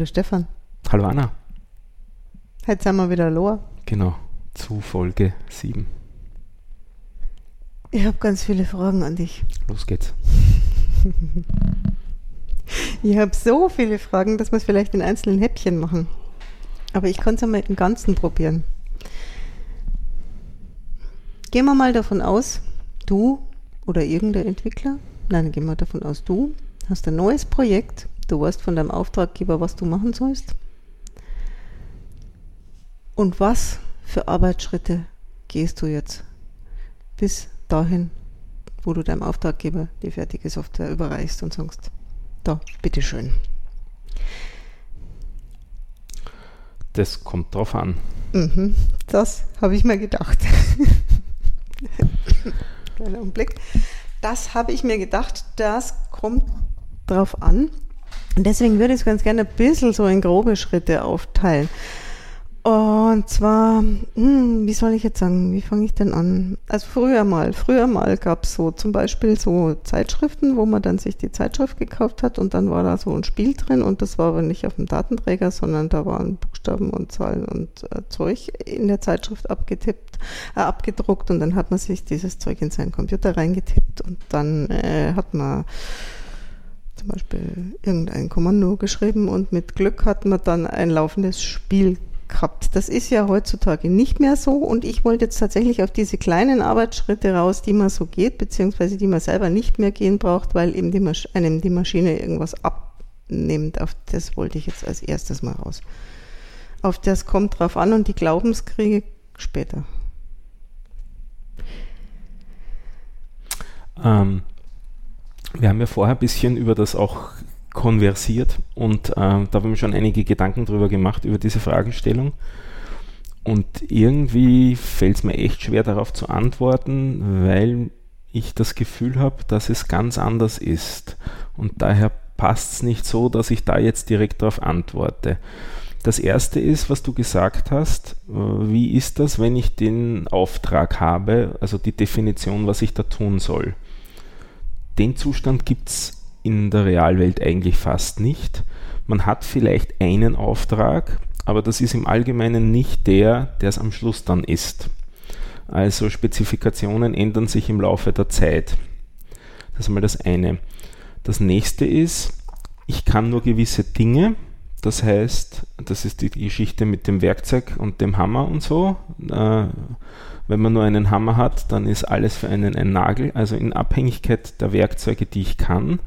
Hallo Stefan. Hallo Anna. Heute sind wir wieder Loa. Genau, zu Folge 7. Ich habe ganz viele Fragen an dich. Los geht's. Ich habe so viele Fragen, dass wir es vielleicht in einzelnen Häppchen machen. Aber ich kann es einmal im Ganzen probieren. Gehen wir mal davon aus, du oder irgendein Entwickler, nein, gehen wir davon aus, du hast ein neues Projekt, du weißt von deinem Auftraggeber, was du machen sollst. Und was für Arbeitsschritte gehst du jetzt bis dahin, wo du deinem Auftraggeber die fertige Software überreichst und sagst, da, bitteschön. Das kommt drauf an. Mhm, das habe ich mir gedacht. Kleiner Augenblick. Das habe ich mir gedacht, das kommt drauf an. Und deswegen würde ich es ganz gerne ein bisschen so in grobe Schritte aufteilen. Und zwar, hm, wie soll ich jetzt sagen, wie fange ich denn an? Also früher mal, früher mal gab es so zum Beispiel so Zeitschriften, wo man dann sich die Zeitschrift gekauft hat und dann war da so ein Spiel drin und das war aber nicht auf dem Datenträger, sondern da waren Buchstaben und Zahlen und äh, Zeug in der Zeitschrift abgetippt, äh, abgedruckt und dann hat man sich dieses Zeug in seinen Computer reingetippt und dann äh, hat man zum Beispiel irgendein Kommando geschrieben und mit Glück hat man dann ein laufendes Spiel gehabt. Das ist ja heutzutage nicht mehr so und ich wollte jetzt tatsächlich auf diese kleinen Arbeitsschritte raus, die man so geht, beziehungsweise die man selber nicht mehr gehen braucht, weil eben die einem die Maschine irgendwas abnimmt. Auf das wollte ich jetzt als erstes mal raus. Auf das kommt drauf an und die Glaubenskriege später. Ähm, wir haben ja vorher ein bisschen über das auch konversiert und äh, da haben wir schon einige Gedanken drüber gemacht, über diese Fragestellung. Und irgendwie fällt es mir echt schwer darauf zu antworten, weil ich das Gefühl habe, dass es ganz anders ist. Und daher passt es nicht so, dass ich da jetzt direkt darauf antworte. Das erste ist, was du gesagt hast, äh, wie ist das, wenn ich den Auftrag habe, also die Definition, was ich da tun soll. Den Zustand gibt es in der Realwelt eigentlich fast nicht. Man hat vielleicht einen Auftrag, aber das ist im Allgemeinen nicht der, der es am Schluss dann ist. Also Spezifikationen ändern sich im Laufe der Zeit. Das ist mal das eine. Das nächste ist, ich kann nur gewisse Dinge, das heißt, das ist die Geschichte mit dem Werkzeug und dem Hammer und so. Wenn man nur einen Hammer hat, dann ist alles für einen ein Nagel. Also in Abhängigkeit der Werkzeuge, die ich kann,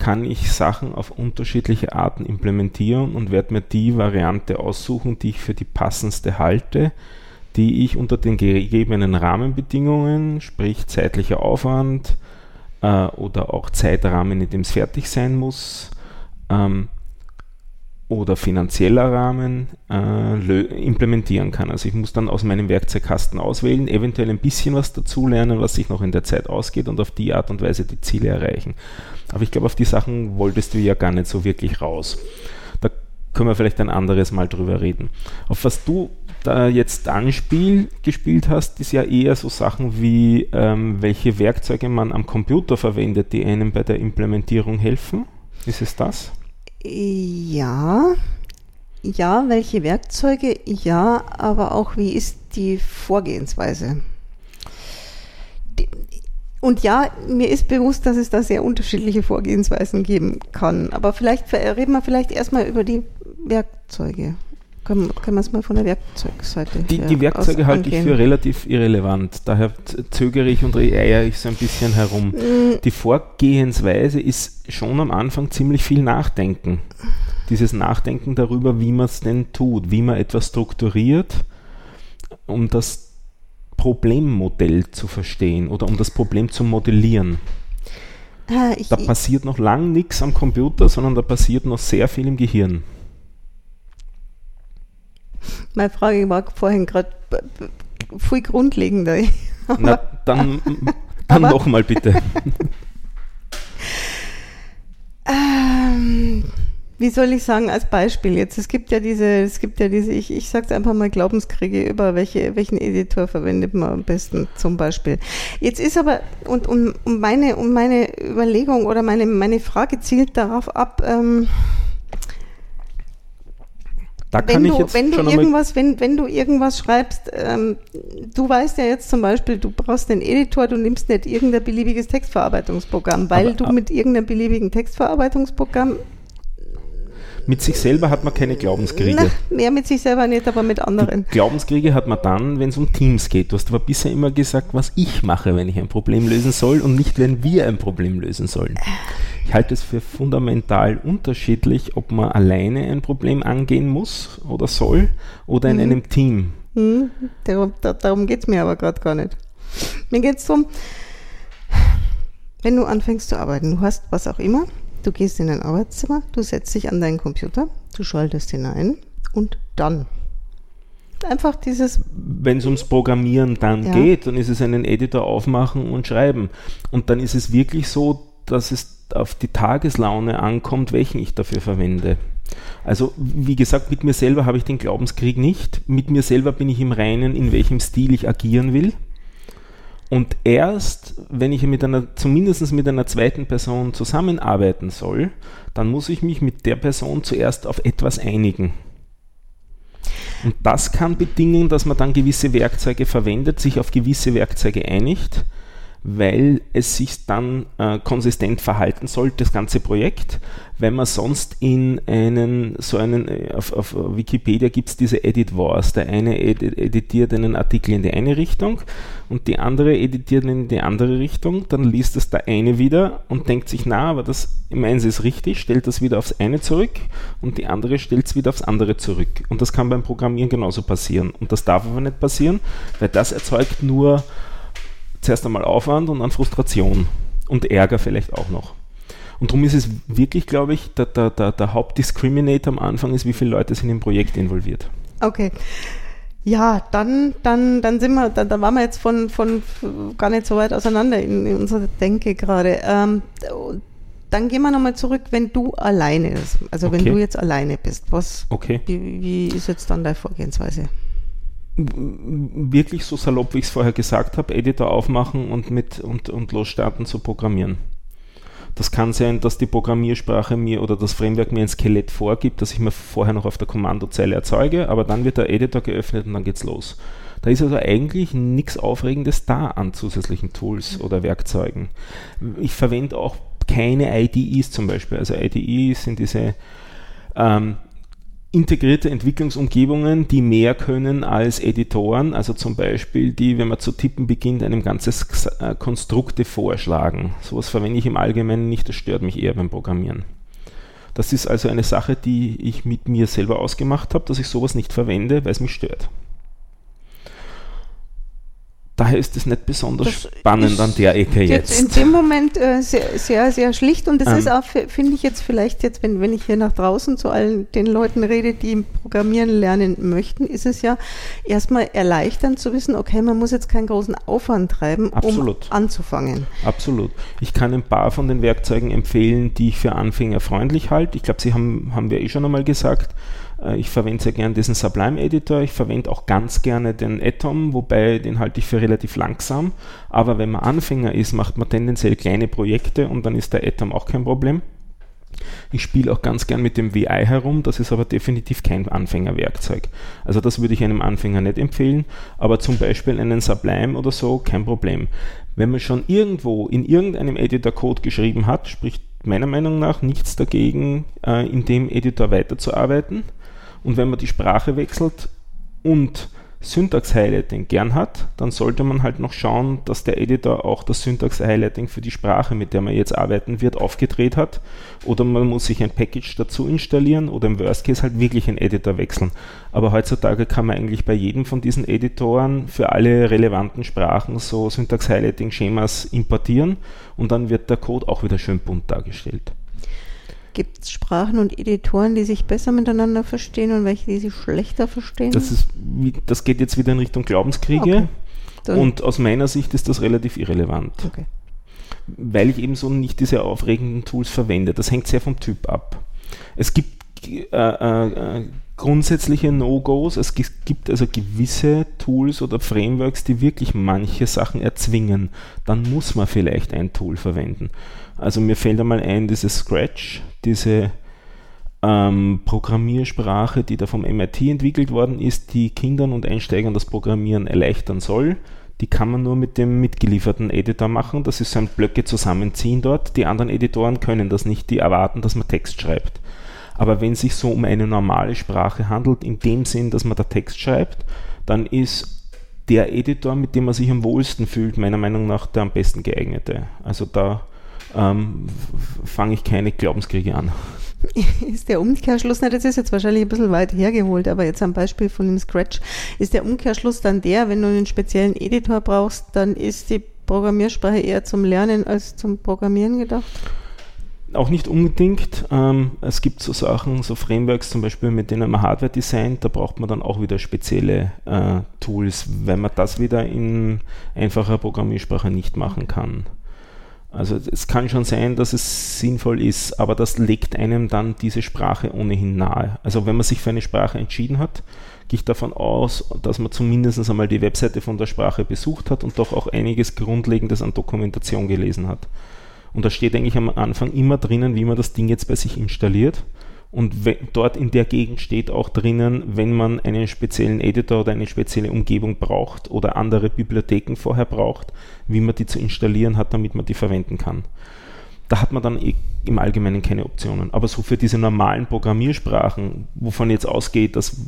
kann ich Sachen auf unterschiedliche Arten implementieren und werde mir die Variante aussuchen, die ich für die passendste halte, die ich unter den gegebenen Rahmenbedingungen, sprich zeitlicher Aufwand äh, oder auch Zeitrahmen, in dem es fertig sein muss, ähm, oder finanzieller Rahmen äh, implementieren kann. Also ich muss dann aus meinem Werkzeugkasten auswählen, eventuell ein bisschen was dazulernen, was sich noch in der Zeit ausgeht und auf die Art und Weise die Ziele erreichen. Aber ich glaube, auf die Sachen wolltest du ja gar nicht so wirklich raus. Da können wir vielleicht ein anderes Mal drüber reden. Auf was du da jetzt Anspiel gespielt hast, ist ja eher so Sachen wie, ähm, welche Werkzeuge man am Computer verwendet, die einem bei der Implementierung helfen. Ist es das? Ja, ja, welche Werkzeuge? Ja, aber auch wie ist die Vorgehensweise? Und ja, mir ist bewusst, dass es da sehr unterschiedliche Vorgehensweisen geben kann. Aber vielleicht reden wir vielleicht erstmal über die Werkzeuge. Können, können wir es mal von der Werkzeugseite Die, die Werkzeuge halte ich für relativ irrelevant. Daher zögere ich und eier ich so ein bisschen herum. Mm. Die Vorgehensweise ist schon am Anfang ziemlich viel Nachdenken. Dieses Nachdenken darüber, wie man es denn tut, wie man etwas strukturiert, um das Problemmodell zu verstehen oder um das Problem zu modellieren. Ah, da passiert noch lang nichts am Computer, sondern da passiert noch sehr viel im Gehirn. Meine Frage war vorhin gerade viel grundlegender. Na, dann dann nochmal bitte. ähm, wie soll ich sagen, als Beispiel jetzt, es gibt ja diese, es gibt ja diese, ich, ich sag's einfach mal Glaubenskriege über welche, welchen Editor verwendet man am besten zum Beispiel. Jetzt ist aber, und, und, und meine, und meine Überlegung oder meine, meine Frage zielt darauf ab, ähm, Da wenn kann du, ich jetzt wenn du irgendwas, wenn, wenn du irgendwas schreibst, ähm, du weißt ja jetzt zum Beispiel, du brauchst den Editor, du nimmst nicht irgendein beliebiges Textverarbeitungsprogramm, weil Aber- du mit irgendeinem beliebigen Textverarbeitungsprogramm, mit sich selber hat man keine Glaubenskriege. na, mehr mit sich selber nicht, aber mit anderen. Die Glaubenskriege hat man dann, wenn es um Teams geht. Du hast aber bisher immer gesagt, was ich mache, wenn ich ein Problem lösen soll und nicht, wenn wir ein Problem lösen sollen. Ich halte es für fundamental unterschiedlich, ob man alleine ein Problem angehen muss oder soll oder in einem Team. Hm, darum da, darum geht es mir aber gerade gar nicht. Mir geht es darum, wenn du anfängst zu arbeiten, du hast was auch immer, du gehst in dein Arbeitszimmer, du setzt dich an deinen Computer, du schaltest ihn ein und dann. Einfach dieses, Wenn es ums Programmieren dann Ja. geht, dann ist es einen Editor aufmachen und schreiben. Und dann ist es wirklich so, dass es auf die Tageslaune ankommt, welchen ich dafür verwende. Also, wie gesagt, mit mir selber habe ich den Glaubenskrieg nicht. Mit mir selber bin ich im Reinen, in welchem Stil ich agieren will. Und erst, wenn ich mit einer, zumindest mit einer zweiten Person zusammenarbeiten soll, dann muss ich mich mit der Person zuerst auf etwas einigen. Und das kann bedingen, dass man dann gewisse Werkzeuge verwendet, sich auf gewisse Werkzeuge einigt, weil es sich dann äh, konsistent verhalten soll, das ganze Projekt, wenn man sonst in einen, so einen, äh, auf, auf Wikipedia gibt es diese Edit Wars, der eine edi- editiert einen Artikel in die eine Richtung und die andere editiert in die andere Richtung, dann liest es der eine wieder und denkt sich, na, aber das meins ist richtig, stellt das wieder aufs eine zurück und die andere stellt es wieder aufs andere zurück. Und das kann beim Programmieren genauso passieren. Und das darf aber nicht passieren, weil das erzeugt nur zuerst einmal Aufwand und dann Frustration und Ärger vielleicht auch noch. Und darum ist es wirklich, glaube ich, der, der, der, der Hauptdiscriminator am Anfang ist, wie viele Leute sind im Projekt involviert. okay. Ja, dann, dann, dann sind wir, dann, dann waren wir jetzt von, von gar nicht so weit auseinander in, in unserer Denke gerade. Ähm, dann gehen wir nochmal zurück, wenn du alleine bist. Also wenn Okay. du jetzt alleine bist. Was, Okay. wie, wie ist jetzt dann deine Vorgehensweise? Wirklich so salopp, wie ich es vorher gesagt habe, Editor aufmachen und, mit, und, und losstarten zu programmieren. Das kann sein, dass die Programmiersprache mir oder das Framework mir ein Skelett vorgibt, das ich mir vorher noch auf der Kommandozeile erzeuge, aber dann wird der Editor geöffnet und dann geht's los. Da ist also eigentlich nichts Aufregendes da an zusätzlichen Tools oder Werkzeugen. Ich verwende auch keine IDEs zum Beispiel. Also IDEs sind diese ähm, integrierte Entwicklungsumgebungen, die mehr können als Editoren, also zum Beispiel die, wenn man zu tippen beginnt, einem ganzes äh, Konstrukte vorschlagen. Sowas verwende ich im Allgemeinen nicht, das stört mich eher beim Programmieren. Das ist also eine Sache, die ich mit mir selber ausgemacht habe, dass ich sowas nicht verwende, weil es mich stört. Daher ist es nicht besonders Das spannend an der Ecke Jetzt in jetzt. dem Moment äh, sehr, sehr, sehr schlicht und das Ähm. ist auch, fi- finde ich jetzt vielleicht jetzt, wenn, wenn ich hier nach draußen zu allen den Leuten rede, die Programmieren lernen möchten, ist es ja erstmal erleichternd zu wissen, okay, man muss jetzt keinen großen Aufwand treiben, Absolut. um anzufangen. Absolut. Ich kann ein paar von den Werkzeugen empfehlen, die ich für Anfänger freundlich halte. Ich glaube, Sie haben, haben wir eh schon einmal gesagt. Äh, Ich verwende sehr gerne diesen Sublime Editor. Ich verwende auch ganz gerne den Atom, wobei den halte ich für relativ langsam. Aber wenn man Anfänger ist, macht man tendenziell kleine Projekte und dann ist der Atom auch kein Problem. Ich spiele auch ganz gern mit dem VI herum, das ist aber definitiv kein Anfängerwerkzeug. Also das würde ich einem Anfänger nicht empfehlen, aber zum Beispiel einen Sublime oder so, kein Problem. Wenn man schon irgendwo in irgendeinem Editor Code geschrieben hat, spricht meiner Meinung nach nichts dagegen, äh, in dem Editor weiterzuarbeiten. Und wenn man die Sprache wechselt und Syntax-Highlighting gern hat, dann sollte man halt noch schauen, dass der Editor auch das Syntax-Highlighting für die Sprache, mit der man jetzt arbeiten wird, aufgedreht hat. Oder man muss sich ein Package dazu installieren oder im Worst Case halt wirklich einen Editor wechseln. Aber heutzutage kann man eigentlich bei jedem von diesen Editoren für alle relevanten Sprachen so Syntax-Highlighting-Schemas importieren und dann wird der Code auch wieder schön bunt dargestellt. Gibt es Sprachen und Editoren, die sich besser miteinander verstehen und welche, die sich schlechter verstehen? Das, ist, das geht jetzt wieder in Richtung Glaubenskriege. Okay. Und aus meiner Sicht ist das relativ irrelevant, okay. weil ich eben so nicht diese aufregenden Tools verwende. Das hängt sehr vom Typ ab. Es gibt äh, äh, grundsätzliche No-Gos. Es gi- gibt also gewisse Tools oder Frameworks, die wirklich manche Sachen erzwingen. Dann muss man vielleicht ein Tool verwenden. Also mir fällt einmal ein, dieses Scratch, diese ähm, Programmiersprache, die da vom MIT entwickelt worden ist, die Kindern und Einsteigern das Programmieren erleichtern soll. Die kann man nur mit dem mitgelieferten Editor machen. Das ist so ein Blöcke zusammenziehen dort. Die anderen Editoren können das nicht. Die erwarten, dass man Text schreibt. Aber wenn es sich so um eine normale Sprache handelt, in dem Sinn, dass man da Text schreibt, dann ist der Editor, mit dem man sich am wohlsten fühlt, meiner Meinung nach der am besten geeignete. Also da ähm, fange ich keine Glaubenskriege an. Ist der Umkehrschluss, na, das ist jetzt wahrscheinlich ein bisschen weit hergeholt, aber jetzt am Beispiel von dem Scratch, ist der Umkehrschluss dann der, wenn du einen speziellen Editor brauchst, dann ist die Programmiersprache eher zum Lernen als zum Programmieren gedacht? Auch nicht unbedingt. Ähm, es gibt so Sachen, so Frameworks zum Beispiel, mit denen man Hardware designt, da braucht man dann auch wieder spezielle äh, Tools, weil man das wieder in einfacher Programmiersprache nicht machen kann. Also es kann schon sein, dass es sinnvoll ist, aber das legt einem dann diese Sprache ohnehin nahe. Also wenn man sich für eine Sprache entschieden hat, gehe ich davon aus, dass man zumindest einmal die Webseite von der Sprache besucht hat und doch auch einiges Grundlegendes an Dokumentation gelesen hat. Und da steht eigentlich am Anfang immer drinnen, wie man das Ding jetzt bei sich installiert. Und dort in der Gegend steht auch drinnen, wenn man einen speziellen Editor oder eine spezielle Umgebung braucht oder andere Bibliotheken vorher braucht, wie man die zu installieren hat, damit man die verwenden kann. Da hat man dann eh im Allgemeinen keine Optionen. Aber so für diese normalen Programmiersprachen, wovon jetzt ausgeht, dass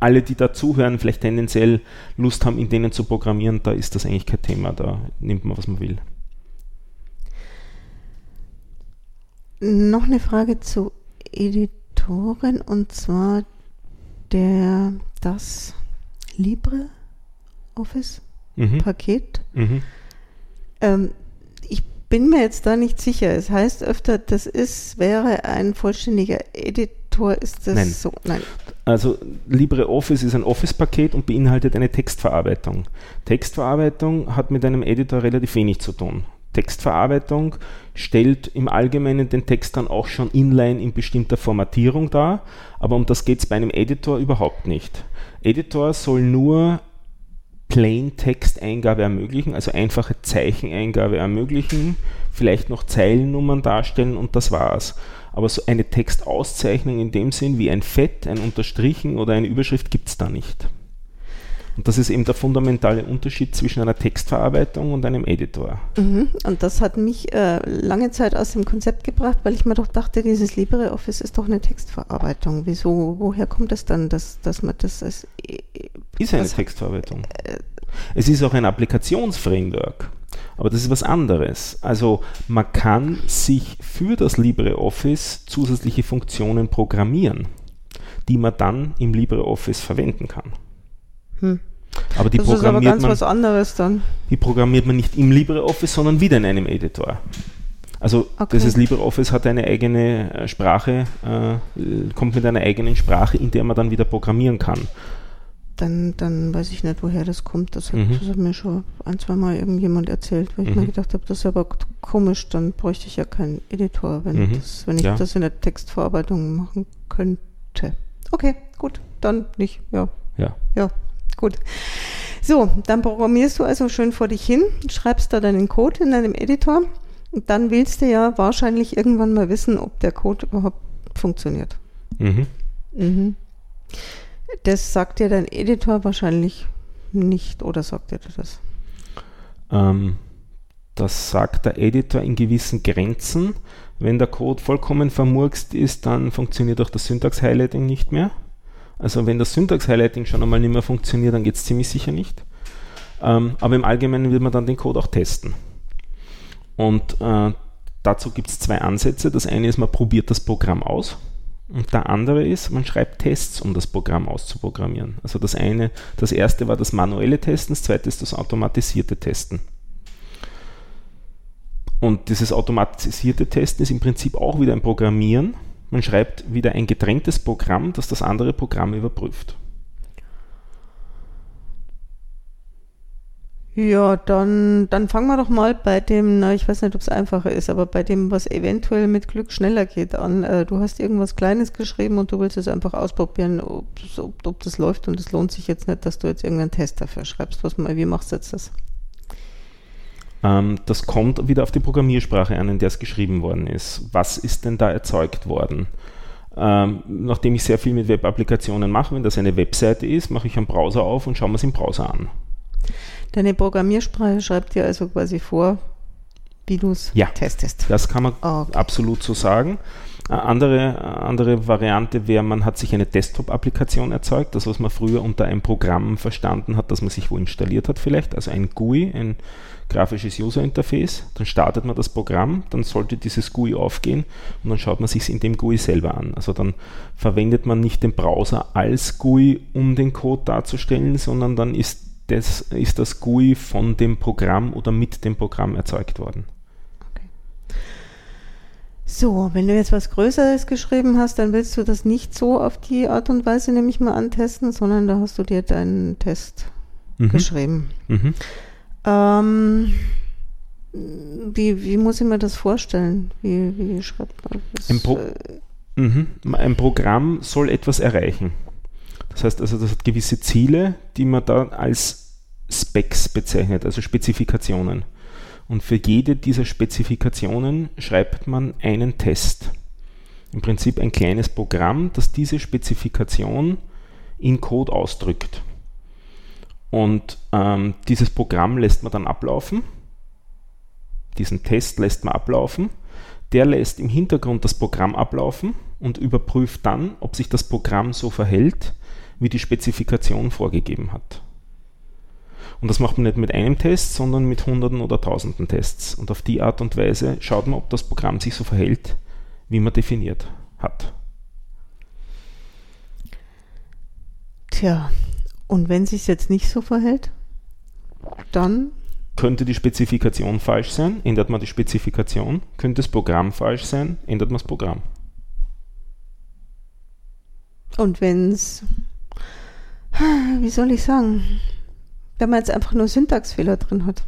alle, die da zuhören, vielleicht tendenziell Lust haben, in denen zu programmieren, da ist das eigentlich kein Thema. Da nimmt man, was man will. Noch eine Frage zu Editoren und zwar der das LibreOffice mhm. Paket. Mhm. Ähm, ich bin mir jetzt da nicht sicher. Es heißt öfter, das ist, wäre ein vollständiger Editor. Ist das Nein. so? Nein. Also LibreOffice ist ein Office-Paket und beinhaltet eine Textverarbeitung. Textverarbeitung hat mit einem Editor relativ wenig zu tun. Textverarbeitung stellt im Allgemeinen den Text dann auch schon inline in bestimmter Formatierung dar, aber um das geht es bei einem Editor überhaupt nicht. Editor soll nur Plain-Texteingabe ermöglichen, also einfache Zeicheneingabe ermöglichen, vielleicht noch Zeilennummern darstellen und das war's. Aber so eine Textauszeichnung in dem Sinn wie ein Fett, ein Unterstrichen oder eine Überschrift gibt es da nicht. Und das ist eben der fundamentale Unterschied zwischen einer Textverarbeitung und einem Editor. Mhm. Und das hat mich äh, lange Zeit aus dem Konzept gebracht, weil ich mir doch dachte, dieses LibreOffice ist doch eine Textverarbeitung. Wieso, woher kommt es dann, dass, dass man das als. Äh, ist eine Textverarbeitung. Äh, es ist auch ein Applikationsframework. Aber das ist was anderes. Also man kann sich für das LibreOffice zusätzliche Funktionen programmieren, die man dann im LibreOffice verwenden kann. Hm. Aber die das programmiert ist aber ganz man, was anderes dann. Die programmiert man nicht im LibreOffice, sondern wieder in einem Editor. Also okay. dieses LibreOffice hat eine eigene äh, Sprache, äh, kommt mit einer eigenen Sprache, in der man dann wieder programmieren kann. Dann, dann weiß ich nicht, woher das kommt. Das hat, mhm. das hat mir schon ein, zwei Mal irgendjemand erzählt, weil ich mhm. mir gedacht habe, das ist aber komisch, dann bräuchte ich ja keinen Editor, wenn, mhm. das, wenn ich ja. das in der Textverarbeitung machen könnte. Okay, gut, dann nicht, ja. Ja. Ja, Gut. So, dann programmierst du also schön vor dich hin, schreibst da deinen Code in deinem Editor und dann willst du ja wahrscheinlich irgendwann mal wissen, ob der Code überhaupt funktioniert. Mhm. Mhm. Das sagt dir dein Editor wahrscheinlich nicht oder sagt dir das? Ähm, das sagt der Editor in gewissen Grenzen. Wenn der Code vollkommen vermurkst ist, dann funktioniert auch das Syntax-Highlighting nicht mehr. Also wenn das Syntax-Highlighting schon einmal nicht mehr funktioniert, dann geht es ziemlich sicher nicht. Ähm, aber im Allgemeinen will man dann den Code auch testen. Und äh, dazu gibt es zwei Ansätze. Das eine ist, man probiert das Programm aus. Und der andere ist, man schreibt Tests, um das Programm auszuprogrammieren. Also das eine, das erste war das manuelle Testen, das zweite ist das automatisierte Testen. Und dieses automatisierte Testen ist im Prinzip auch wieder ein Programmieren, man schreibt wieder ein getrenntes Programm, das das andere Programm überprüft. Ja, dann, dann fangen wir doch mal bei dem, na, ich weiß nicht, ob es einfacher ist, aber bei dem, was eventuell mit Glück schneller geht, an. Äh, du hast irgendwas Kleines geschrieben und du willst es einfach ausprobieren, ob, ob, ob das läuft und es lohnt sich jetzt nicht, dass du jetzt irgendeinen Test dafür schreibst. Was, wie machst du jetzt das? Ähm, das kommt wieder auf die Programmiersprache an, in der es geschrieben worden ist. Was ist denn da erzeugt worden? Ähm, nachdem ich sehr viel mit Web-Applikationen mache, wenn das eine Webseite ist, mache ich einen Browser auf und schaue mir es im Browser an. Deine Programmiersprache schreibt dir also quasi vor, wie du es Ja. testest. Das kann man Okay. absolut so sagen. Eine andere, andere Variante wäre, man hat sich eine Desktop-Applikation erzeugt, das was man früher unter einem Programm verstanden hat, das man sich wo installiert hat vielleicht, also ein GUI, ein grafisches User Interface. Dann startet man das Programm, dann sollte dieses GUI aufgehen und dann schaut man sich in dem GUI selber an. Also dann verwendet man nicht den Browser als GUI, um den Code darzustellen, sondern dann ist das, ist das GUI von dem Programm oder mit dem Programm erzeugt worden. So, wenn du jetzt was Größeres geschrieben hast, dann willst du das nicht so auf die Art und Weise nämlich mal antesten, sondern da hast du dir deinen Test Mhm. geschrieben. Mhm. Ähm, wie, wie muss ich mir das vorstellen? Wie, wie schreibt man das? Ein Pro- Äh, Mhm. Ein Programm soll etwas erreichen. Das heißt also, das hat gewisse Ziele, die man da als Specs bezeichnet, also Spezifikationen. Und für jede dieser Spezifikationen schreibt man einen Test. Im Prinzip ein kleines Programm, das diese Spezifikation in Code ausdrückt. Und ähm, dieses Programm lässt man dann ablaufen. Diesen Test lässt man ablaufen. Der lässt im Hintergrund das Programm ablaufen und überprüft dann, ob sich das Programm so verhält, wie die Spezifikation vorgegeben hat. Und das macht man nicht mit einem Test, sondern mit Hunderten oder Tausenden Tests. Und auf die Art und Weise schaut man, ob das Programm sich so verhält, wie man definiert hat. Tja, und wenn sich jetzt nicht so verhält, dann Könnte die Spezifikation falsch sein, ändert man die Spezifikation. Könnte das Programm falsch sein, ändert man das Programm. Und wenn es, wie soll ich sagen, wenn man jetzt einfach nur Syntaxfehler drin hat,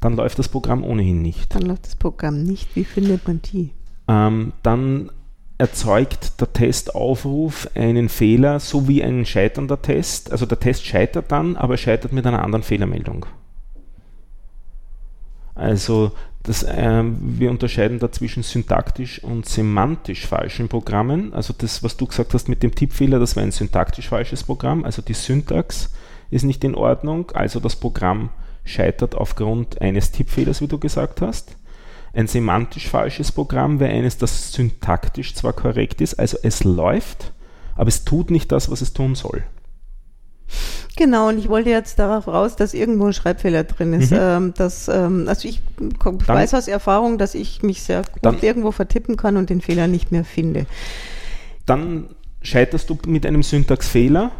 Dann läuft das Programm ohnehin nicht. dann läuft das Programm nicht. Wie findet man die? ähm, dann erzeugt der Testaufruf einen Fehler sowie einen scheiternder Test. Also der Test scheitert dann, aber er scheitert mit einer anderen Fehlermeldung. Also das, ähm, wir unterscheiden da zwischen syntaktisch und semantisch falschen Programmen. Also das, was du gesagt hast mit dem Tippfehler, das war ein syntaktisch falsches Programm. Also die Syntax ist nicht in Ordnung, also das Programm scheitert aufgrund eines Tippfehlers, wie du gesagt hast. Ein semantisch falsches Programm wäre eines, das syntaktisch zwar korrekt ist, also es läuft, aber es tut nicht das, was es tun soll. Genau, und ich wollte jetzt darauf raus, dass irgendwo ein Schreibfehler drin ist. Mhm. Ähm, dass, ähm, also ich komm, Dann- weiß aus Erfahrung, dass ich mich sehr gut Dann- irgendwo vertippen kann und den Fehler nicht mehr finde. Dann scheiterst du mit einem Syntaxfehler,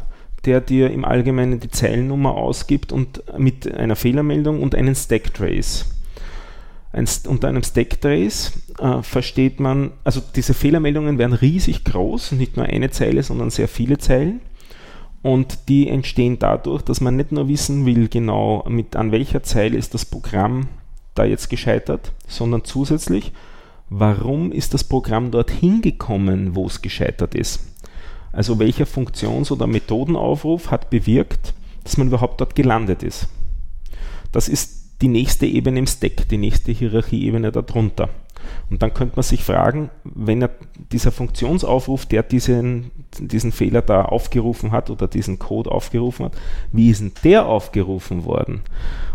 der dir im Allgemeinen die Zeilennummer ausgibt und mit einer Fehlermeldung und einen Stacktrace. Ein, unter einem Stacktrace äh, versteht man, also diese Fehlermeldungen werden riesig groß, nicht nur eine Zeile, sondern sehr viele Zeilen. Und die entstehen dadurch, dass man nicht nur wissen will, genau mit an welcher Zeile ist das Programm da jetzt gescheitert, sondern zusätzlich, warum ist das Programm dorthin gekommen, wo es gescheitert ist. Also welcher Funktions- oder Methodenaufruf hat bewirkt, dass man überhaupt dort gelandet ist. Das ist die nächste Ebene im Stack, die nächste Hierarchieebene darunter. Und dann könnte man sich fragen, wenn er dieser Funktionsaufruf, der diesen, diesen Fehler da aufgerufen hat oder diesen Code aufgerufen hat, wie ist denn der aufgerufen worden?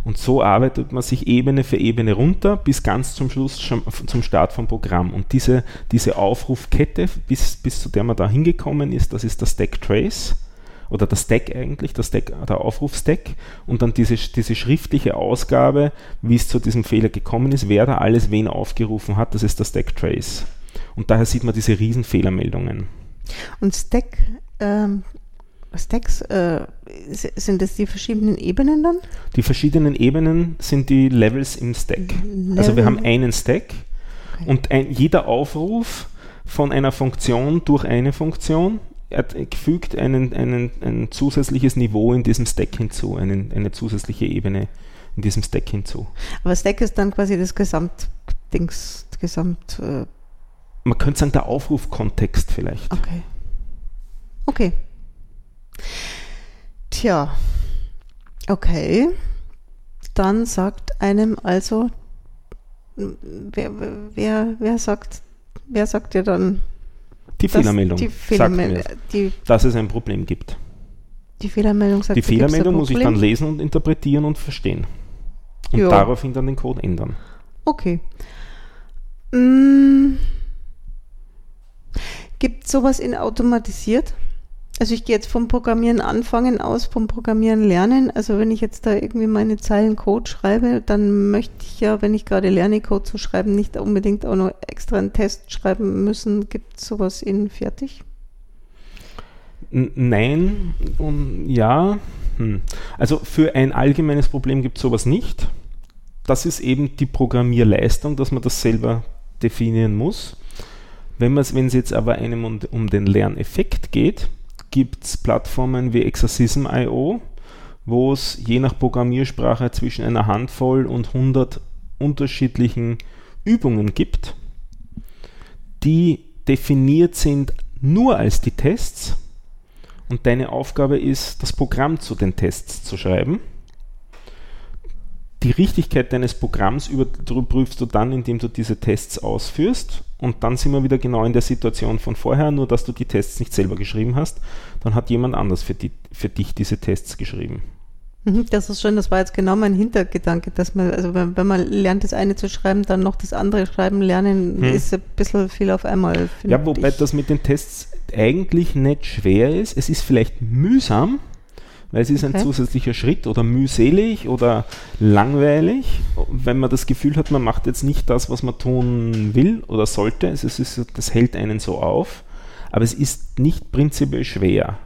Und so arbeitet man sich Ebene für Ebene runter bis ganz zum Schluss, zum Start vom Programm. Und diese, diese Aufrufkette, bis, bis zu der man da hingekommen ist, das ist der Stack Trace oder der Stack eigentlich, der, Stack, der Aufrufstack und dann diese, diese schriftliche Ausgabe, wie es zu diesem Fehler gekommen ist, wer da alles wen aufgerufen hat, das ist der Stack Trace. Und daher sieht man diese riesen Fehlermeldungen. Und Stack, ähm, Stacks, äh, sind das die verschiedenen Ebenen dann? Die verschiedenen Ebenen sind die Levels im Stack. Also wir Level. haben einen Stack Okay. und ein, jeder Aufruf von einer Funktion durch eine Funktion fügt einen, einen, ein zusätzliches Niveau in diesem Stack hinzu, einen, eine zusätzliche Ebene in diesem Stack hinzu. Aber Stack ist dann quasi das Gesamtdings, Gesamt, äh, Man könnte sagen, der Aufrufkontext vielleicht. okay. Okay. Tja. Okay. Dann sagt einem also, wer, wer, wer sagt, wer sagt dir dann, Die Fehlermeldung. Die sagt Fehlermeldung. mir, Die, dass es ein Problem gibt. die Fehlermeldung sagt, Die Fehlermeldung muss ich dann lesen und interpretieren und verstehen. Und Ja. daraufhin dann den Code ändern. Okay. Mm. Gibt sowas in automatisiert? Also ich gehe jetzt vom Programmieren anfangen aus, vom Programmieren lernen. Also wenn ich jetzt da irgendwie meine Zeilen Code schreibe, dann möchte ich ja, wenn ich gerade lerne, Code zu schreiben, nicht unbedingt auch noch extra einen Test schreiben müssen. Gibt es sowas in fertig? Nein und ja. Hm. Also für ein allgemeines Problem gibt es sowas nicht. Das ist eben die Programmierleistung, dass man das selber definieren muss. Wenn es- jetzt aber einem um den Lerneffekt geht, gibt es Plattformen wie Exasysm.io, wo es je nach Programmiersprache zwischen einer Handvoll und 100 unterschiedlichen Übungen gibt, die definiert sind nur als die Tests und deine Aufgabe ist, das Programm zu den Tests zu schreiben. Die Richtigkeit deines Programms überprüfst du dann, indem du diese Tests ausführst. Und dann sind wir wieder genau in der Situation von vorher, nur dass du die Tests nicht selber geschrieben hast. Dann hat jemand anders für, die, für dich diese Tests geschrieben. Mhm, Das ist schön, das war jetzt genau mein Hintergedanke, dass man, also wenn, wenn man lernt, das eine zu schreiben, dann noch das andere schreiben lernen, Hm. ist ein bisschen viel auf einmal. Ja, wobei ich. das mit den Tests eigentlich nicht schwer ist. Es ist vielleicht mühsam, weil es ist ein Okay. zusätzlicher Schritt oder mühselig oder langweilig, wenn man das Gefühl hat, man macht jetzt nicht das, was man tun will oder sollte. Es ist, das hält einen so auf, aber es ist nicht prinzipiell schwer.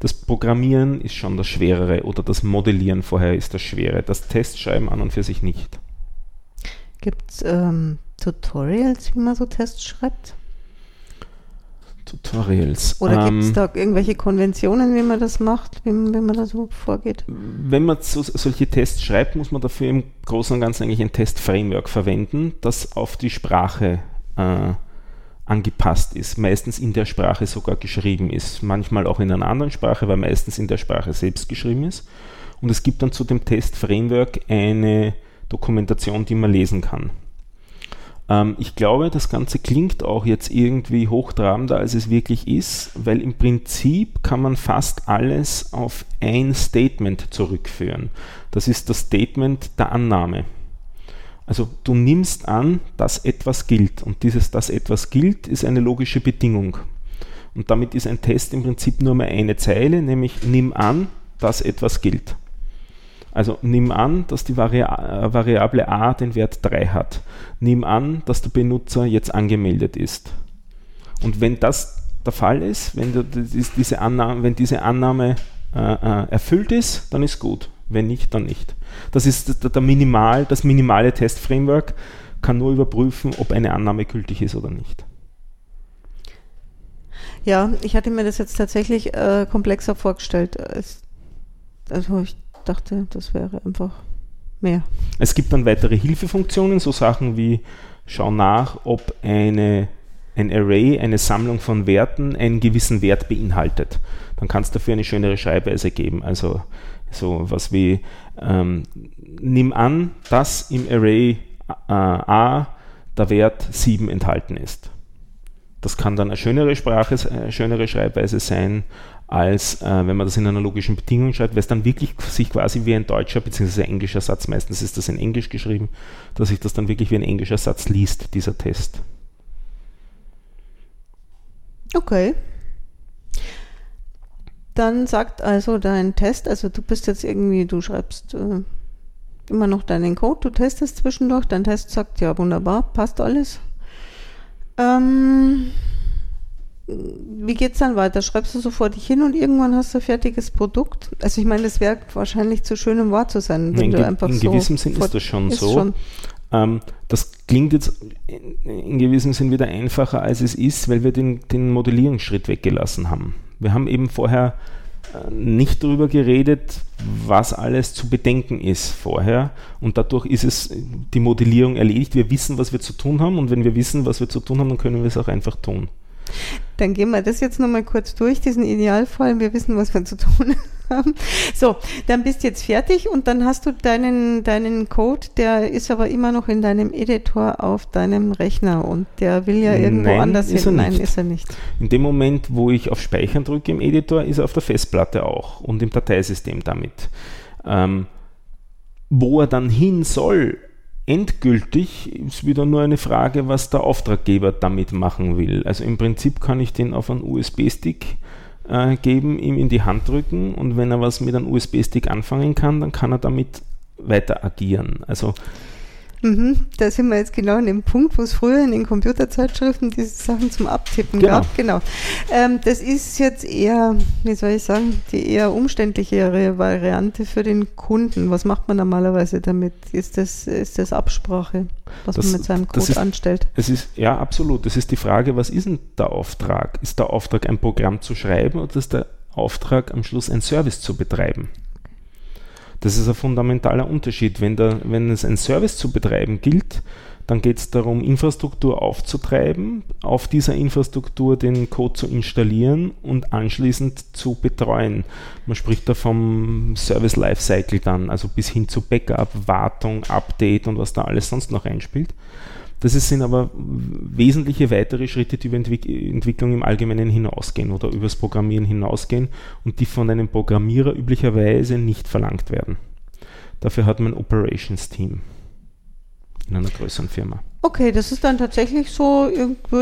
Das Programmieren ist schon das Schwerere oder das Modellieren vorher ist das Schwere. Das Testschreiben an und für sich nicht. Gibt es ähm, Tutorials, wie man so Tests schreibt? Tutorials. Oder Ähm, gibt es da irgendwelche Konventionen, wie man das macht, wie, wie man da so vorgeht? Wenn man so, solche Tests schreibt, muss man dafür im Großen und Ganzen eigentlich ein Test-Framework verwenden, das auf die Sprache äh, angepasst ist. Meistens in der Sprache sogar geschrieben ist. Manchmal auch in einer anderen Sprache, weil meistens in der Sprache selbst geschrieben ist. Und es gibt dann zu dem Test-Framework eine Dokumentation, die man lesen kann. Ähm, ich glaube, das Ganze klingt auch jetzt irgendwie hochtrabender, als es wirklich ist, weil im Prinzip kann man fast alles auf ein Statement zurückführen. Das ist das Statement der Annahme. Also du nimmst an, dass etwas gilt und dieses, dass etwas gilt, ist eine logische Bedingung. Und damit ist ein Test im Prinzip nur mehr eine Zeile, nämlich nimm an, dass etwas gilt. Also nimm an, dass die Varia äh, Variable a den Wert 3 hat. Nimm an, dass der Benutzer jetzt angemeldet ist. Und wenn das der Fall ist, wenn, diese, Annahme, wenn diese Annahme äh, äh, erfüllt ist, dann ist gut. Wenn nicht, dann nicht. Das ist der, Minimal, das minimale Testframework kann nur überprüfen, ob eine Annahme gültig ist oder nicht. Ja, ich hatte mir das jetzt tatsächlich äh, komplexer vorgestellt. als- Also ich dachte, das wäre einfach mehr. Es gibt dann weitere Hilfefunktionen, so Sachen wie schau nach, ob eine, ein Array, eine Sammlung von Werten einen gewissen Wert beinhaltet. Dann kannst du dafür eine schönere Schreibweise geben. Also so was wie ähm, nimm an, dass im Array äh, A der Wert 7 enthalten ist. Das kann dann eine schönere Sprache, eine schönere Schreibweise sein, als äh, wenn man das in einer logischen Bedingung schreibt, weil es dann wirklich sich quasi wie ein deutscher bzw. englischer Satz, meistens ist das in Englisch geschrieben, dass sich das dann wirklich wie ein englischer Satz liest, dieser Test. Okay. Dann sagt also dein Test, also du bist jetzt irgendwie, du schreibst äh, immer noch deinen Code, du testest zwischendurch, dein Test sagt, ja wunderbar, passt alles. Ähm, wie geht's dann weiter? Schreibst du so vor dich hin und irgendwann hast du ein fertiges Produkt? Also ich meine, das wäre wahrscheinlich zu schön, um wahr zu sein, wenn in du einfach in so gewissem Sinn ist das schon ist so. schon- Ähm, das klingt jetzt in, in gewissem Sinn wieder einfacher, als es ist, weil wir den, den Modellierungsschritt weggelassen haben. Wir haben eben vorher äh, nicht darüber geredet, was alles zu bedenken ist vorher und dadurch ist es die Modellierung erledigt. Wir wissen, was wir zu tun haben und wenn wir wissen, was wir zu tun haben, dann können wir es auch einfach tun. Dann gehen wir das jetzt nochmal kurz durch, diesen Idealfall. Wir wissen, was wir zu tun so, dann bist du jetzt fertig und dann hast du deinen, deinen Code, der ist aber immer noch in deinem Editor auf deinem Rechner und der will ja irgendwo Nein, anders ist hin. Nein, ist er nicht. In dem Moment, wo ich auf Speichern drücke im Editor, ist er auf der Festplatte auch und im Dateisystem damit. Ähm, wo er dann hin soll, endgültig, ist wieder nur eine Frage, was der Auftraggeber damit machen will. Also im Prinzip kann ich den auf einen USB-Stick äh, geben, ihm in die Hand drücken und wenn er was mit einem USB-Stick anfangen kann, dann kann er damit weiter agieren. Also Mhm, da sind wir jetzt genau an dem Punkt, wo es früher in den Computerzeitschriften diese Sachen zum Abtippen Genau. gab. Genau. Ähm, das ist jetzt eher, wie soll ich sagen, die eher umständlichere Variante für den Kunden. Was macht man normalerweise damit? Ist das, ist das Absprache, was Das- man mit seinem das Code ist- anstellt? Es ist, ja, absolut. Es ist die Frage, was ist denn der Auftrag? Ist der Auftrag, ein Programm zu schreiben oder ist der Auftrag, am Schluss ein Service zu betreiben? Das ist ein fundamentaler Unterschied. Wenn, der, wenn es ein Service zu betreiben gilt, dann geht es darum, Infrastruktur aufzutreiben, auf dieser Infrastruktur den Code zu installieren und anschließend zu betreuen. Man spricht da vom Service Lifecycle dann, also bis hin zu Backup, Wartung, Update und was da alles sonst noch einspielt. Das sind aber wesentliche weitere Schritte, die über Entwick Entwicklung im Allgemeinen hinausgehen oder übers Programmieren hinausgehen und die von einem Programmierer üblicherweise nicht verlangt werden. Dafür hat man ein Operations-Team in einer größeren Firma. Okay, das ist dann tatsächlich so,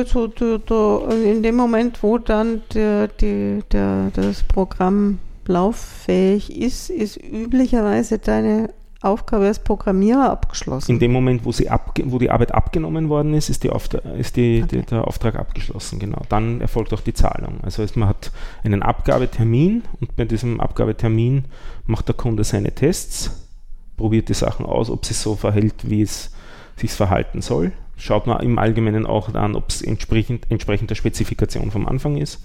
so der, in dem Moment, wo dann der, die, der, das Programm lauffähig ist, ist üblicherweise deine Aufgabe als Programmierer abgeschlossen. In dem Moment, wo, sie wo die Arbeit abgenommen worden ist, ist, die Auftra ist die, Okay. die, der Auftrag abgeschlossen. Genau. Dann erfolgt auch die Zahlung. Also heißt, man hat einen Abgabetermin und bei diesem Abgabetermin macht der Kunde seine Tests, probiert die Sachen aus, ob es so verhält, wie es sich verhalten soll. Schaut man im Allgemeinen auch an, ob es entsprechend, entsprechend der Spezifikation vom Anfang ist.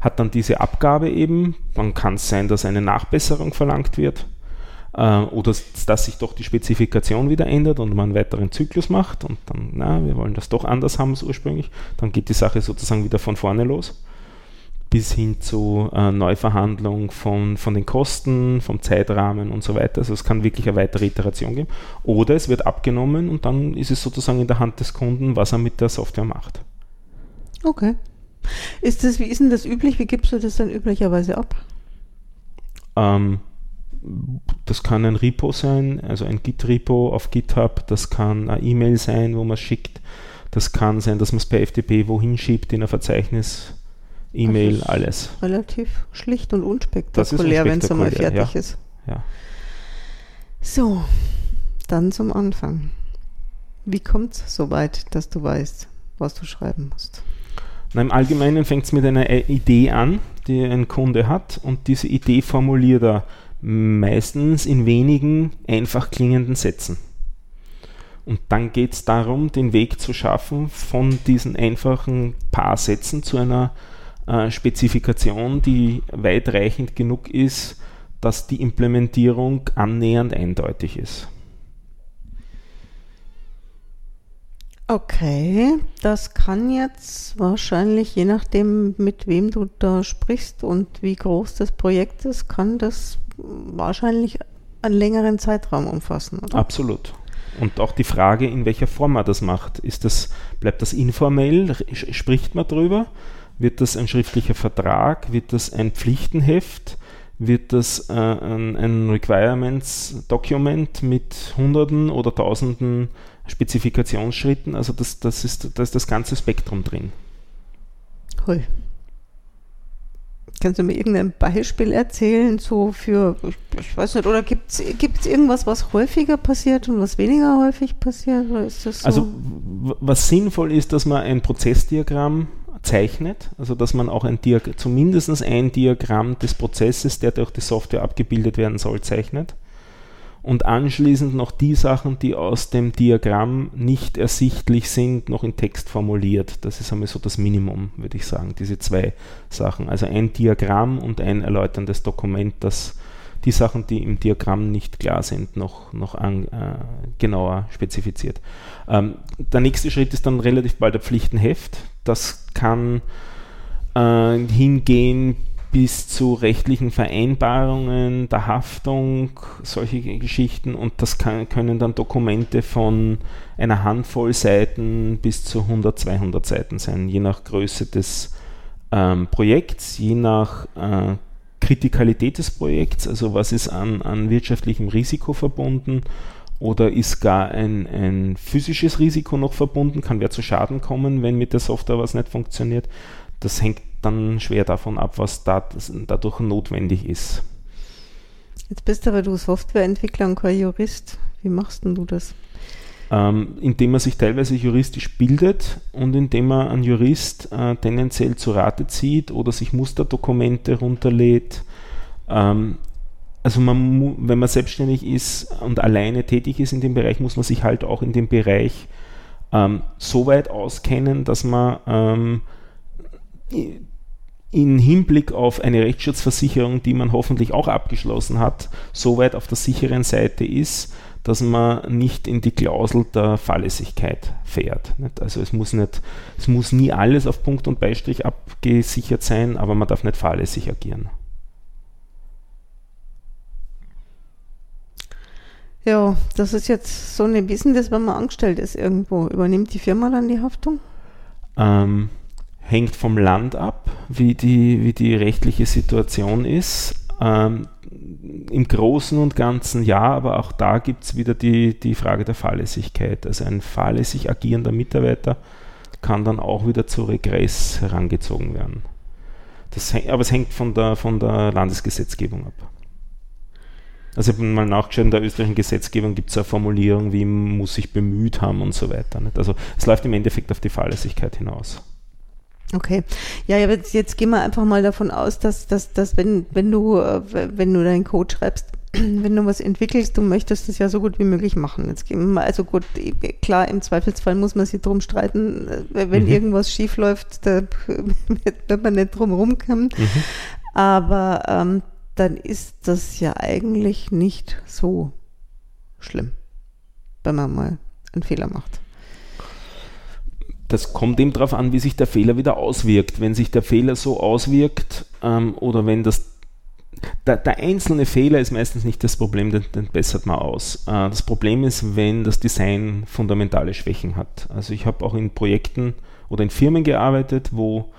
Hat dann diese Abgabe eben, dann kann es sein, dass eine Nachbesserung verlangt wird oder s- dass sich doch die Spezifikation wieder ändert und man einen weiteren Zyklus macht und dann, na, wir wollen das doch anders haben als ursprünglich, dann geht die Sache sozusagen wieder von vorne los. Bis hin zu äh, Neuverhandlung von, von den Kosten, vom Zeitrahmen und so weiter. Also es kann wirklich eine weitere Iteration geben. Oder es wird abgenommen und dann ist es sozusagen in der Hand des Kunden, was er mit der Software macht. Okay. Ist das, wie ist denn das üblich? Wie gibst du das dann üblicherweise ab? Ähm, das kann ein Repo sein, also ein Git-Repo auf GitHub, das kann eine E-Mail sein, wo man schickt, das kann sein, dass man es per FTP wohin schiebt in ein Verzeichnis, E-Mail, ist alles. Relativ schlicht und unspektakulär, wenn es einmal fertig ist. Ja. So, dann zum Anfang. Wie kommt es so weit, dass du weißt, was du schreiben musst? Na, Im Allgemeinen fängt es mit einer I- Idee an, die ein Kunde hat und diese Idee formuliert er meistens in wenigen einfach klingenden Sätzen. Und dann geht es darum, den Weg zu schaffen von diesen einfachen paar Sätzen zu einer äh, Spezifikation, die weitreichend genug ist, dass die Implementierung annähernd eindeutig ist. Okay, das kann jetzt wahrscheinlich, je nachdem, mit wem du da sprichst und wie groß das Projekt ist, kann das wahrscheinlich einen längeren Zeitraum umfassen, oder? Absolut. Und auch die Frage, in welcher Form man das macht. Ist das, bleibt das informell? Spricht man drüber? Wird das ein schriftlicher Vertrag? Wird das ein Pflichtenheft? Wird das äh, ein, ein Requirements-Document mit Hunderten oder Tausenden Spezifikationsschritten? Also das, das, ist, da ist das ganze Spektrum drin. Hui. Kannst du mir irgendein Beispiel erzählen, so für, ich, ich weiß nicht, oder gibt es irgendwas, was häufiger passiert und was weniger häufig passiert? So? Also was sinnvoll ist, dass man ein Prozessdiagramm zeichnet, also dass man auch ein Diag zumindest ein Diagramm des Prozesses, der durch die Software abgebildet werden soll, zeichnet. Und anschließend noch die Sachen, die aus dem Diagramm nicht ersichtlich sind, noch in Text formuliert. Das ist einmal so das Minimum, würde ich sagen, diese zwei Sachen. Also ein Diagramm und ein erläuterndes Dokument, das die Sachen, die im Diagramm nicht klar sind, noch, noch an, äh, genauer spezifiziert. Ähm, der nächste Schritt ist dann relativ bald ein Pflichtenheft. Das kann äh, hingehen bis zu rechtlichen Vereinbarungen, der Haftung, solche Geschichten. Und das kann, können dann Dokumente von einer Handvoll Seiten bis zu 100, 200 Seiten sein, je nach Größe des ähm, Projekts, je nach äh, Kritikalität des Projekts, also was ist an, an wirtschaftlichem Risiko verbunden oder ist gar ein, ein physisches Risiko noch verbunden, kann wer zu Schaden kommen, wenn mit der Software was nicht funktioniert. Das hängt dann schwer davon ab, was da, dadurch notwendig ist. Jetzt bist aber du Softwareentwickler und kein Jurist. Wie machst denn du das? Ähm, indem man sich teilweise juristisch bildet und indem man einen Jurist äh, tendenziell zu Rate zieht oder sich Musterdokumente runterlädt. Ähm, also man, wenn man selbstständig ist und alleine tätig ist in dem Bereich, muss man sich halt auch in dem Bereich ähm, so weit auskennen, dass man ähm, in Hinblick auf eine Rechtsschutzversicherung, die man hoffentlich auch abgeschlossen hat, so weit auf der sicheren Seite ist, dass man nicht in die Klausel der Fahrlässigkeit fährt. Also es muss nicht, es muss nie alles auf Punkt und Beistrich abgesichert sein, aber man darf nicht fahrlässig agieren. Ja, das ist jetzt so ein Wissen, das, wenn man angestellt ist irgendwo. Übernimmt die Firma dann die Haftung? Ähm, hängt vom Land ab, wie die, wie die rechtliche Situation ist. Ähm, Im Großen und Ganzen ja, aber auch da gibt es wieder die, die Frage der Fahrlässigkeit. Also ein fahrlässig agierender Mitarbeiter kann dann auch wieder zu Regress herangezogen werden. Das, aber es hängt von der, von der Landesgesetzgebung ab. Also ich habe mal nachgeschaut, in der österreichischen Gesetzgebung gibt es eine Formulierung, wie muss sich bemüht haben und so weiter. Nicht? Also es läuft im Endeffekt auf die Fahrlässigkeit hinaus. Okay. Ja, jetzt, jetzt gehen wir einfach mal davon aus, dass, dass, dass wenn, wenn du, äh, wenn du deinen Code schreibst, wenn du was entwickelst, du möchtest das ja so gut wie möglich machen. Jetzt gehen wir mal, also gut, klar, im Zweifelsfall muss man sich drum streiten, äh, wenn mhm. irgendwas schief läuft, da wird man nicht drum rumkommen. Mhm. Aber ähm, dann ist das ja eigentlich nicht so schlimm, wenn man mal einen Fehler macht das kommt eben darauf an, wie sich der Fehler wieder auswirkt. Wenn sich der Fehler so auswirkt ähm, oder wenn das der, der, einzelne Fehler ist meistens nicht das Problem, den, den bessert man aus. Äh, das Problem ist, wenn das Design fundamentale Schwächen hat. Also ich habe auch in Projekten oder in Firmen gearbeitet, wo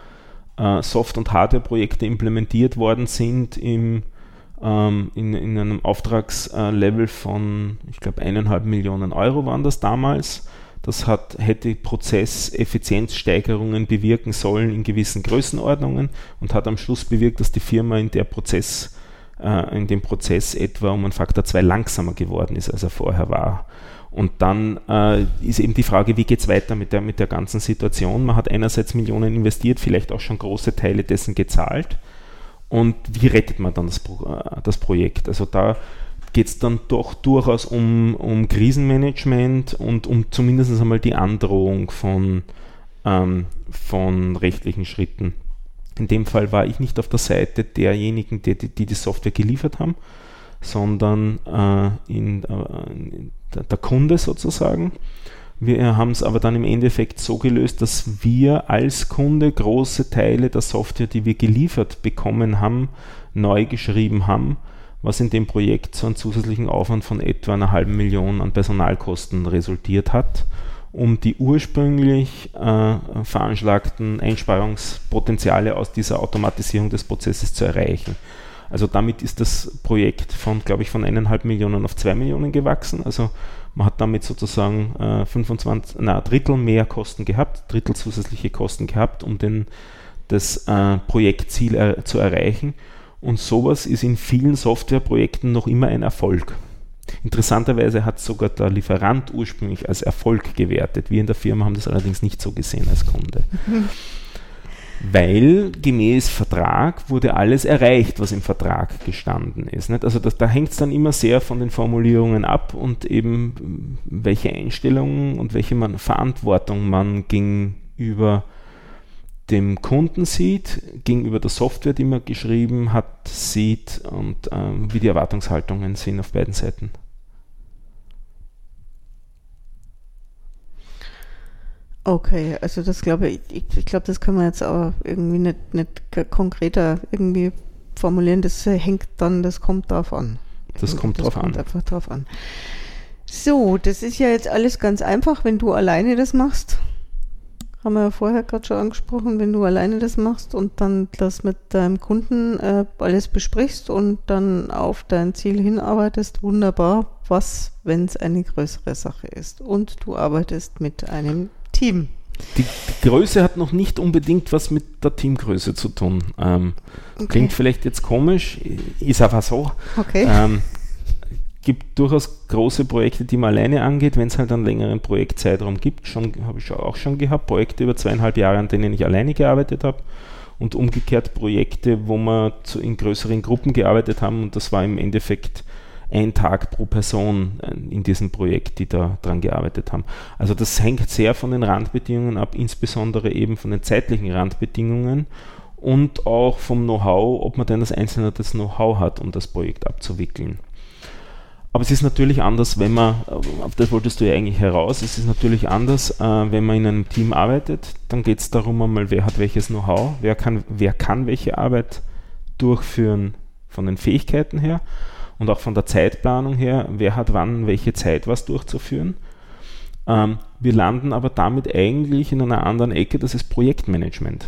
äh, Soft- und Hardware-Projekte implementiert worden sind im, ähm, in, in einem Auftragslevel von, ich glaube, eineinhalb Millionen Euro waren das damals das hat, hätte Prozesseffizienzsteigerungen bewirken sollen in gewissen Größenordnungen und hat am Schluss bewirkt, dass die Firma in der Prozess, äh, in dem Prozess etwa um einen Faktor 2 langsamer geworden ist, als er vorher war. Und dann äh, ist eben die Frage, wie geht es weiter mit der, mit der ganzen Situation? Man hat einerseits Millionen investiert, vielleicht auch schon große Teile dessen gezahlt. Und wie rettet man dann das, Pro, äh, das Projekt? Also da geht es dann doch durchaus um, um Krisenmanagement und um zumindest einmal die Androhung von, ähm, von rechtlichen Schritten. In dem Fall war ich nicht auf der Seite derjenigen, die die, die, Software geliefert haben, sondern äh, in, äh, in der, der Kunde sozusagen. Wir haben es aber dann im Endeffekt so gelöst, dass wir als Kunde große Teile der Software, die wir geliefert bekommen haben, neu geschrieben haben was in dem Projekt so einen zusätzlichen Aufwand von etwa einer halben Million an Personalkosten resultiert hat, um die ursprünglich äh, veranschlagten Einsparungspotenziale aus dieser Automatisierung des Prozesses zu erreichen. Also damit ist das Projekt von, glaube ich, von eineinhalb Millionen auf zwei Millionen gewachsen. Also man hat damit sozusagen äh, 25, na, Drittel mehr Kosten gehabt, Drittel zusätzliche Kosten gehabt, um den, das äh, Projektziel er, zu erreichen. Und sowas ist in vielen Softwareprojekten noch immer ein Erfolg. Interessanterweise hat sogar der Lieferant ursprünglich als Erfolg gewertet. Wir in der Firma haben das allerdings nicht so gesehen als Kunde. Weil gemäß Vertrag wurde alles erreicht, was im Vertrag gestanden ist. Nicht? Also das, da hängt es dann immer sehr von den Formulierungen ab und eben welche Einstellungen und welche man, Verantwortung man gegenüber dem Kunden sieht, gegenüber der Software, die man geschrieben hat, sieht und ähm, wie die Erwartungshaltungen sind auf beiden Seiten. Okay, also das glaube ich, ich, ich glaube, das kann man jetzt aber irgendwie nicht, nicht konkreter irgendwie formulieren. Das hängt dann, das kommt drauf an. Das kommt das drauf kommt an. einfach drauf an. So, das ist ja jetzt alles ganz einfach, wenn du alleine das machst. Haben wir ja vorher gerade schon angesprochen, wenn du alleine das machst und dann das mit deinem Kunden äh, alles besprichst und dann auf dein Ziel hinarbeitest, wunderbar. Was, wenn es eine größere Sache ist und du arbeitest mit einem Team. Die, die, Größe hat noch nicht unbedingt was mit der Teamgröße zu tun. Ähm, okay. Klingt vielleicht jetzt komisch, ist aber so. Okay. Ähm, gibt durchaus große Projekte, die man alleine angeht, wenn es halt einen längeren Projektzeitraum gibt. Schon habe ich auch schon gehabt, Projekte über zweieinhalb Jahre, an denen ich alleine gearbeitet habe. Und umgekehrt Projekte, wo wir in größeren Gruppen gearbeitet haben und das war im Endeffekt ein Tag pro Person äh, in diesem Projekt, die da dran gearbeitet haben. Also das hängt sehr von den Randbedingungen ab, insbesondere eben von den zeitlichen Randbedingungen und auch vom Know-how, ob man denn das Einzelne das Know-how hat, um das Projekt abzuwickeln. Aber es ist natürlich anders, wenn man, äh, auf das wolltest du ja eigentlich heraus, es ist natürlich anders, äh, wenn man in einem Team arbeitet, dann geht es darum einmal, wer hat welches Know-how, wer kann, wer kann welche Arbeit durchführen von den Fähigkeiten her und auch von der Zeitplanung her, wer hat wann welche Zeit was durchzuführen. Ähm, wir landen aber damit eigentlich in einer anderen Ecke, das ist Projektmanagement.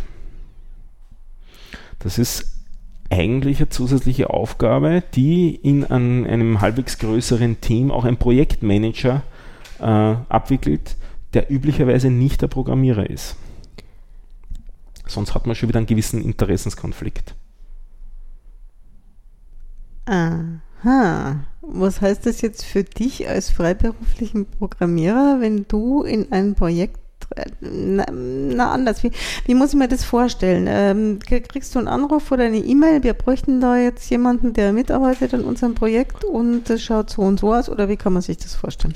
Das ist eigentlich eine zusätzliche Aufgabe, die in an einem halbwegs größeren Team auch ein Projektmanager äh, abwickelt, der üblicherweise nicht der Programmierer ist. Sonst hat man schon wieder einen gewissen Interessenskonflikt. Aha. Was heißt das jetzt für dich als freiberuflichen Programmierer, wenn du in ein Projekt na, na, anders. Wie, wie muss ich mir das vorstellen? Ähm, kriegst du einen Anruf oder eine E-Mail? Wir bräuchten da jetzt jemanden, der mitarbeitet an unserem Projekt und es schaut so und so aus oder wie kann man sich das vorstellen?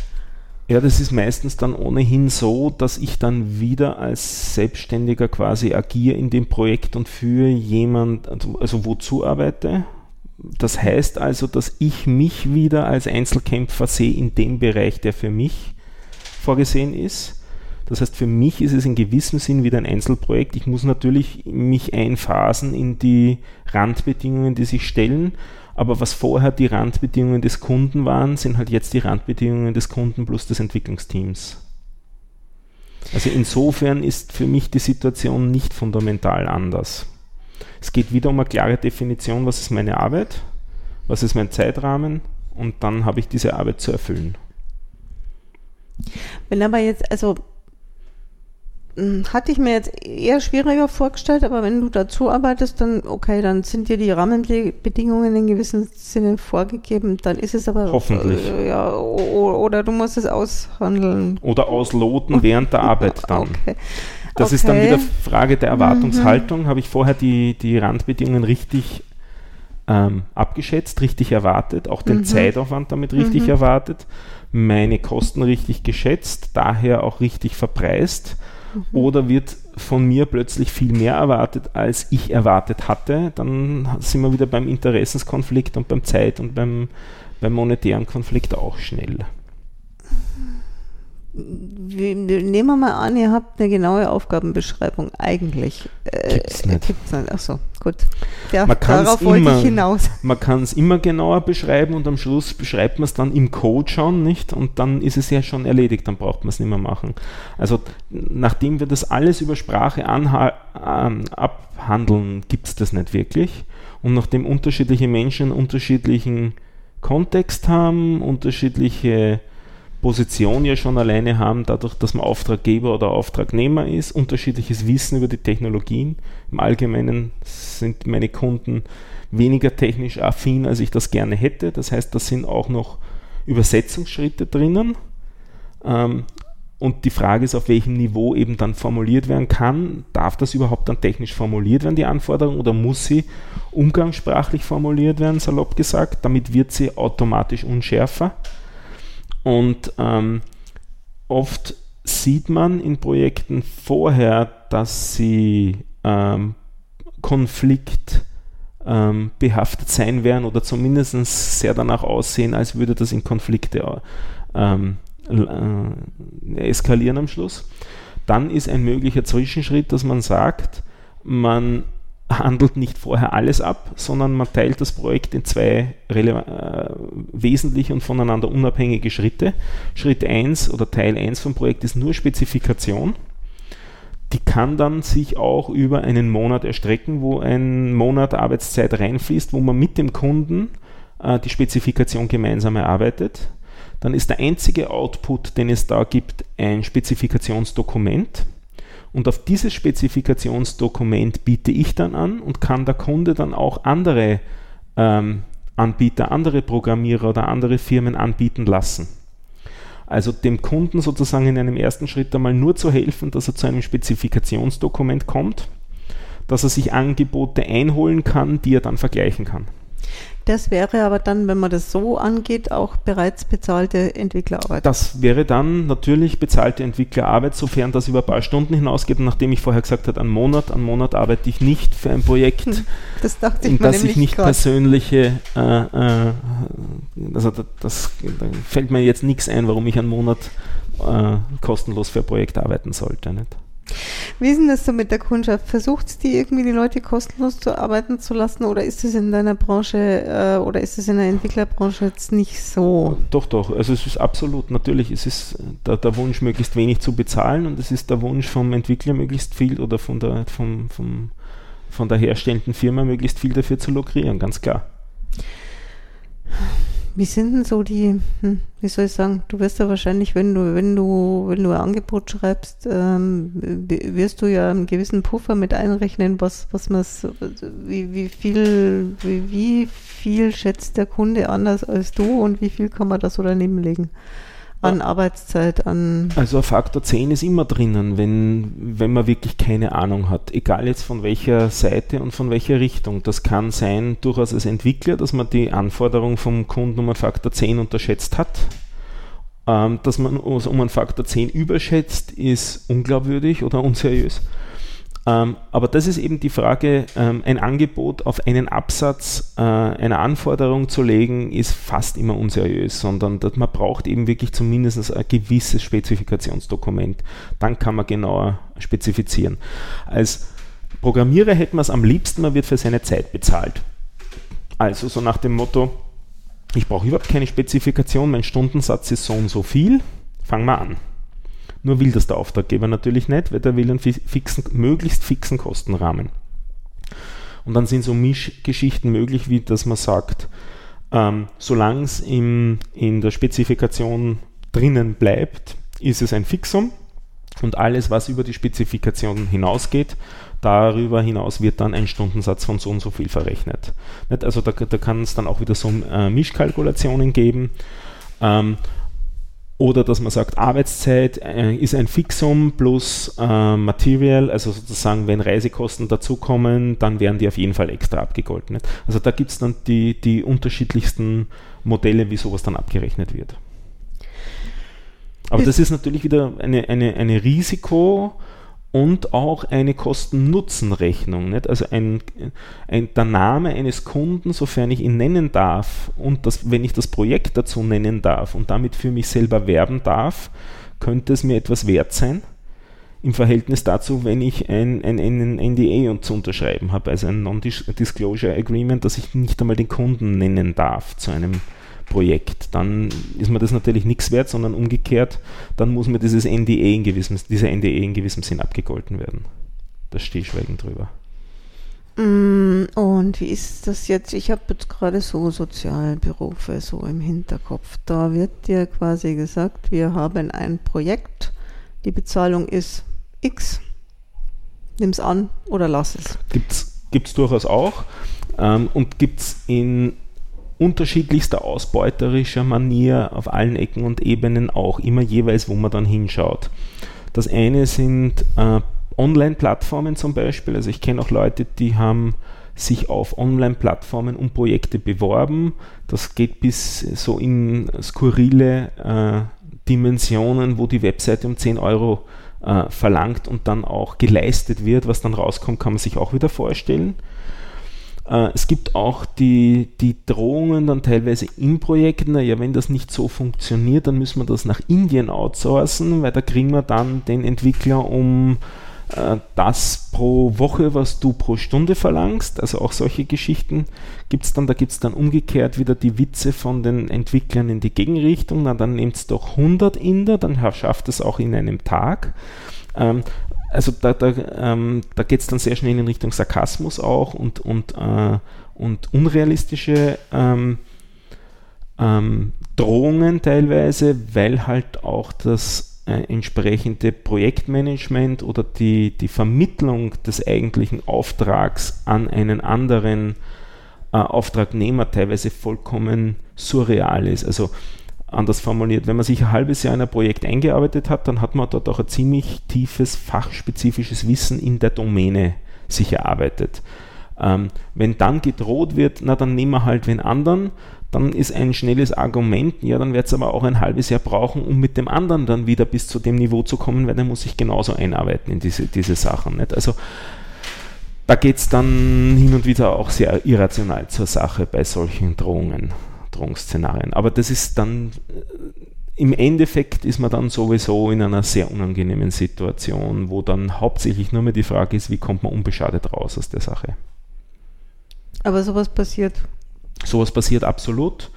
Ja, das ist meistens dann ohnehin so, dass ich dann wieder als Selbstständiger quasi agiere in dem Projekt und für jemand, also, also wozu arbeite das heißt also, dass ich mich wieder als Einzelkämpfer sehe in dem Bereich, der für mich vorgesehen ist. Das heißt, für mich ist es in gewissem Sinn wieder ein Einzelprojekt. Ich muss natürlich mich einphasen in die Randbedingungen, die sich stellen. Aber was vorher die Randbedingungen des Kunden waren, sind halt jetzt die Randbedingungen des Kunden plus des Entwicklungsteams. Also insofern ist für mich die Situation nicht fundamental anders. Es geht wieder um eine klare Definition, was ist meine Arbeit, was ist mein Zeitrahmen und dann habe ich diese Arbeit zu erfüllen. Wenn aber jetzt, also hatte ich mir jetzt eher schwieriger vorgestellt, aber wenn du dazu arbeitest, dann okay, dann sind dir die Rahmenbedingungen in gewissem Sinne vorgegeben, dann ist es aber hoffentlich äh, ja oder du musst es aushandeln oder ausloten während der Arbeit dann. Okay. Das okay. ist dann wieder Frage der Erwartungshaltung. Mhm. Habe ich vorher die, die Randbedingungen richtig ähm, abgeschätzt, richtig erwartet, auch den mhm. Zeitaufwand damit richtig mhm. erwartet, meine Kosten richtig geschätzt, daher auch richtig verpreist? Mhm. Oder wird von mir plötzlich viel mehr erwartet, als ich erwartet hatte? Dann sind wir wieder beim Interessenskonflikt und beim Zeit- und beim, beim monetären Konflikt auch schnell nehmen wir mal an, ihr habt eine genaue Aufgabenbeschreibung eigentlich. Äh, gibt's nicht. Gibt's nicht. Achso, gut. Ja, man darauf wollte immer, ich hinaus. Man kann es immer genauer beschreiben und am Schluss beschreibt man es dann im Code schon, nicht? Und dann ist es ja schon erledigt, dann braucht man es nicht mehr machen. Also nachdem wir das alles über Sprache abhandeln, gibt es das nicht wirklich. Und nachdem unterschiedliche Menschen unterschiedlichen Kontext haben, unterschiedliche Position ja schon alleine haben, dadurch, dass man Auftraggeber oder Auftragnehmer ist, unterschiedliches Wissen über die Technologien. Im Allgemeinen sind meine Kunden weniger technisch affin, als ich das gerne hätte. Das heißt, da sind auch noch Übersetzungsschritte drinnen. Ähm, und die Frage ist, auf welchem Niveau eben dann formuliert werden kann. Darf das überhaupt dann technisch formuliert werden, die Anforderung, oder muss sie umgangssprachlich formuliert werden, salopp gesagt? Damit wird sie automatisch unschärfer. Und ähm, oft sieht man in Projekten vorher, dass sie ähm, Konflikt ähm, behaftet sein werden oder zumindest sehr danach aussehen, als würde das in Konflikte ähm, äh, eskalieren am Schluss. dann ist ein möglicher Zwischenschritt, dass man sagt, man handelt nicht vorher alles ab, sondern man teilt das Projekt in zwei äh, wesentliche und voneinander unabhängige Schritte. Schritt 1 oder Teil 1 vom Projekt ist nur Spezifikation. Die kann dann sich auch über einen Monat erstrecken, wo ein Monat Arbeitszeit reinfließt, wo man mit dem Kunden äh, die Spezifikation gemeinsam erarbeitet. Dann ist der einzige Output, den es da gibt, ein Spezifikationsdokument und auf dieses Spezifikationsdokument biete ich dann an und kann der Kunde dann auch andere ähm, Anbieter, andere Programmierer oder andere Firmen anbieten lassen. Also dem Kunden sozusagen in einem ersten Schritt einmal nur zu helfen, dass er zu einem Spezifikationsdokument kommt, dass er sich Angebote einholen kann, die er dann vergleichen kann. Das wäre aber dann, wenn man das so angeht, auch bereits bezahlte Entwicklerarbeit. Das wäre dann natürlich bezahlte Entwicklerarbeit, sofern das über ein paar Stunden hinausgeht. Und nachdem ich vorher gesagt habe, einen Monat, einen Monat arbeite ich nicht für ein Projekt, hm, das dachte ich in das ich nicht grad. persönliche, äh, äh, also das, das, da fällt mir jetzt nichts ein, warum ich einen Monat äh, kostenlos für ein Projekt arbeiten sollte. Nicht? Wie ist denn das so mit der Kundschaft? Versucht es die irgendwie die Leute kostenlos zu arbeiten zu lassen oder ist es in deiner Branche äh, oder ist es in der Entwicklerbranche jetzt nicht so? Doch, doch. Also es ist absolut, natürlich, es ist der, der Wunsch, möglichst wenig zu bezahlen und es ist der Wunsch vom Entwickler, möglichst viel oder von der, vom, vom, von der herstellenden Firma möglichst viel dafür zu lukrieren, ganz klar. Wie sind denn so die, hm, wie soll ich sagen, du wirst ja wahrscheinlich, wenn du, wenn du, wenn du ein Angebot schreibst, ähm, wirst du ja einen gewissen Puffer mit einrechnen, was, was man wie, wie viel, wie, wie viel schätzt der Kunde anders als du und wie viel kann man das so daneben legen? An Arbeitszeit, an. Also ein Faktor 10 ist immer drinnen, wenn, wenn man wirklich keine Ahnung hat. Egal jetzt von welcher Seite und von welcher Richtung. Das kann sein, durchaus als Entwickler, dass man die Anforderung vom Kunden um einen Faktor 10 unterschätzt hat. Ähm, dass man um einen Faktor 10 überschätzt, ist unglaubwürdig oder unseriös. Ähm, aber das ist eben die Frage, ähm, ein Angebot auf einen Absatz äh, einer Anforderung zu legen, ist fast immer unseriös, sondern dass man braucht eben wirklich zumindest ein gewisses Spezifikationsdokument. Dann kann man genauer spezifizieren. Als Programmierer hätte man es am liebsten, man wird für seine Zeit bezahlt. Also so nach dem Motto, ich brauche überhaupt keine Spezifikation, mein Stundensatz ist so und so viel, fang mal an. Nur will das der Auftraggeber natürlich nicht, weil der will einen fixen, möglichst fixen Kostenrahmen. Und dann sind so Mischgeschichten möglich, wie dass man sagt, ähm, solange es in der Spezifikation drinnen bleibt, ist es ein Fixum und alles, was über die Spezifikation hinausgeht, darüber hinaus wird dann ein Stundensatz von so und so viel verrechnet. Also da, da kann es dann auch wieder so äh, Mischkalkulationen geben. Ähm, oder dass man sagt, Arbeitszeit äh, ist ein Fixum plus äh, Material, also sozusagen, wenn Reisekosten dazukommen, dann werden die auf jeden Fall extra abgegolten. Also da gibt es dann die, die unterschiedlichsten Modelle, wie sowas dann abgerechnet wird. Aber das ist natürlich wieder eine, eine, eine Risiko- und auch eine Kosten-Nutzen-Rechnung. Also ein, ein, der Name eines Kunden, sofern ich ihn nennen darf und das, wenn ich das Projekt dazu nennen darf und damit für mich selber werben darf, könnte es mir etwas wert sein im Verhältnis dazu, wenn ich ein, ein, ein NDA zu unterschreiben habe, also ein Non-Disclosure Agreement, dass ich nicht einmal den Kunden nennen darf zu einem dann ist mir das natürlich nichts wert, sondern umgekehrt, dann muss mir dieses NDA in gewissem, dieser NDA in gewissem Sinn abgegolten werden. Da stehe ich schweigend drüber. Mm, und wie ist das jetzt? Ich habe jetzt gerade so Sozialberufe so im Hinterkopf. Da wird dir quasi gesagt, wir haben ein Projekt, die Bezahlung ist X. Nimm es an oder lass es. Gibt es durchaus auch. Ähm, und gibt es in unterschiedlichster ausbeuterischer Manier auf allen Ecken und Ebenen auch immer jeweils, wo man dann hinschaut. Das eine sind äh, Online-Plattformen zum Beispiel. Also ich kenne auch Leute, die haben sich auf Online-Plattformen um Projekte beworben. Das geht bis so in skurrile äh, Dimensionen, wo die Webseite um 10 Euro äh, verlangt und dann auch geleistet wird. Was dann rauskommt, kann man sich auch wieder vorstellen. Äh, es gibt auch die, die Drohungen dann teilweise im Projekt, naja, wenn das nicht so funktioniert, dann müssen wir das nach Indien outsourcen, weil da kriegen wir dann den Entwickler um äh, das pro Woche, was du pro Stunde verlangst. Also auch solche Geschichten gibt es dann. Da gibt es dann umgekehrt wieder die Witze von den Entwicklern in die Gegenrichtung. Na, dann nehmt es doch 100 Inder, dann schafft es auch in einem Tag. Ähm, also da, da, ähm, da geht es dann sehr schnell in Richtung Sarkasmus auch und, und, äh, und unrealistische ähm, ähm, Drohungen teilweise, weil halt auch das äh, entsprechende Projektmanagement oder die, die Vermittlung des eigentlichen Auftrags an einen anderen äh, Auftragnehmer teilweise vollkommen surreal ist. Also anders formuliert, wenn man sich ein halbes Jahr in ein Projekt eingearbeitet hat, dann hat man dort auch ein ziemlich tiefes fachspezifisches Wissen in der Domäne sich erarbeitet. Ähm, wenn dann gedroht wird, na dann nehmen wir halt den anderen, dann ist ein schnelles Argument, ja, dann wird es aber auch ein halbes Jahr brauchen, um mit dem anderen dann wieder bis zu dem Niveau zu kommen, weil der muss sich genauso einarbeiten in diese, diese Sachen. Nicht? Also da geht es dann hin und wieder auch sehr irrational zur Sache bei solchen Drohungen. Drohungsszenarien. Aber das ist dann, äh, im Endeffekt ist man dann sowieso in einer sehr unangenehmen Situation, wo dann hauptsächlich nur mehr die Frage ist, wie kommt man unbeschadet raus aus der Sache. Aber sowas passiert. Sowas passiert absolut.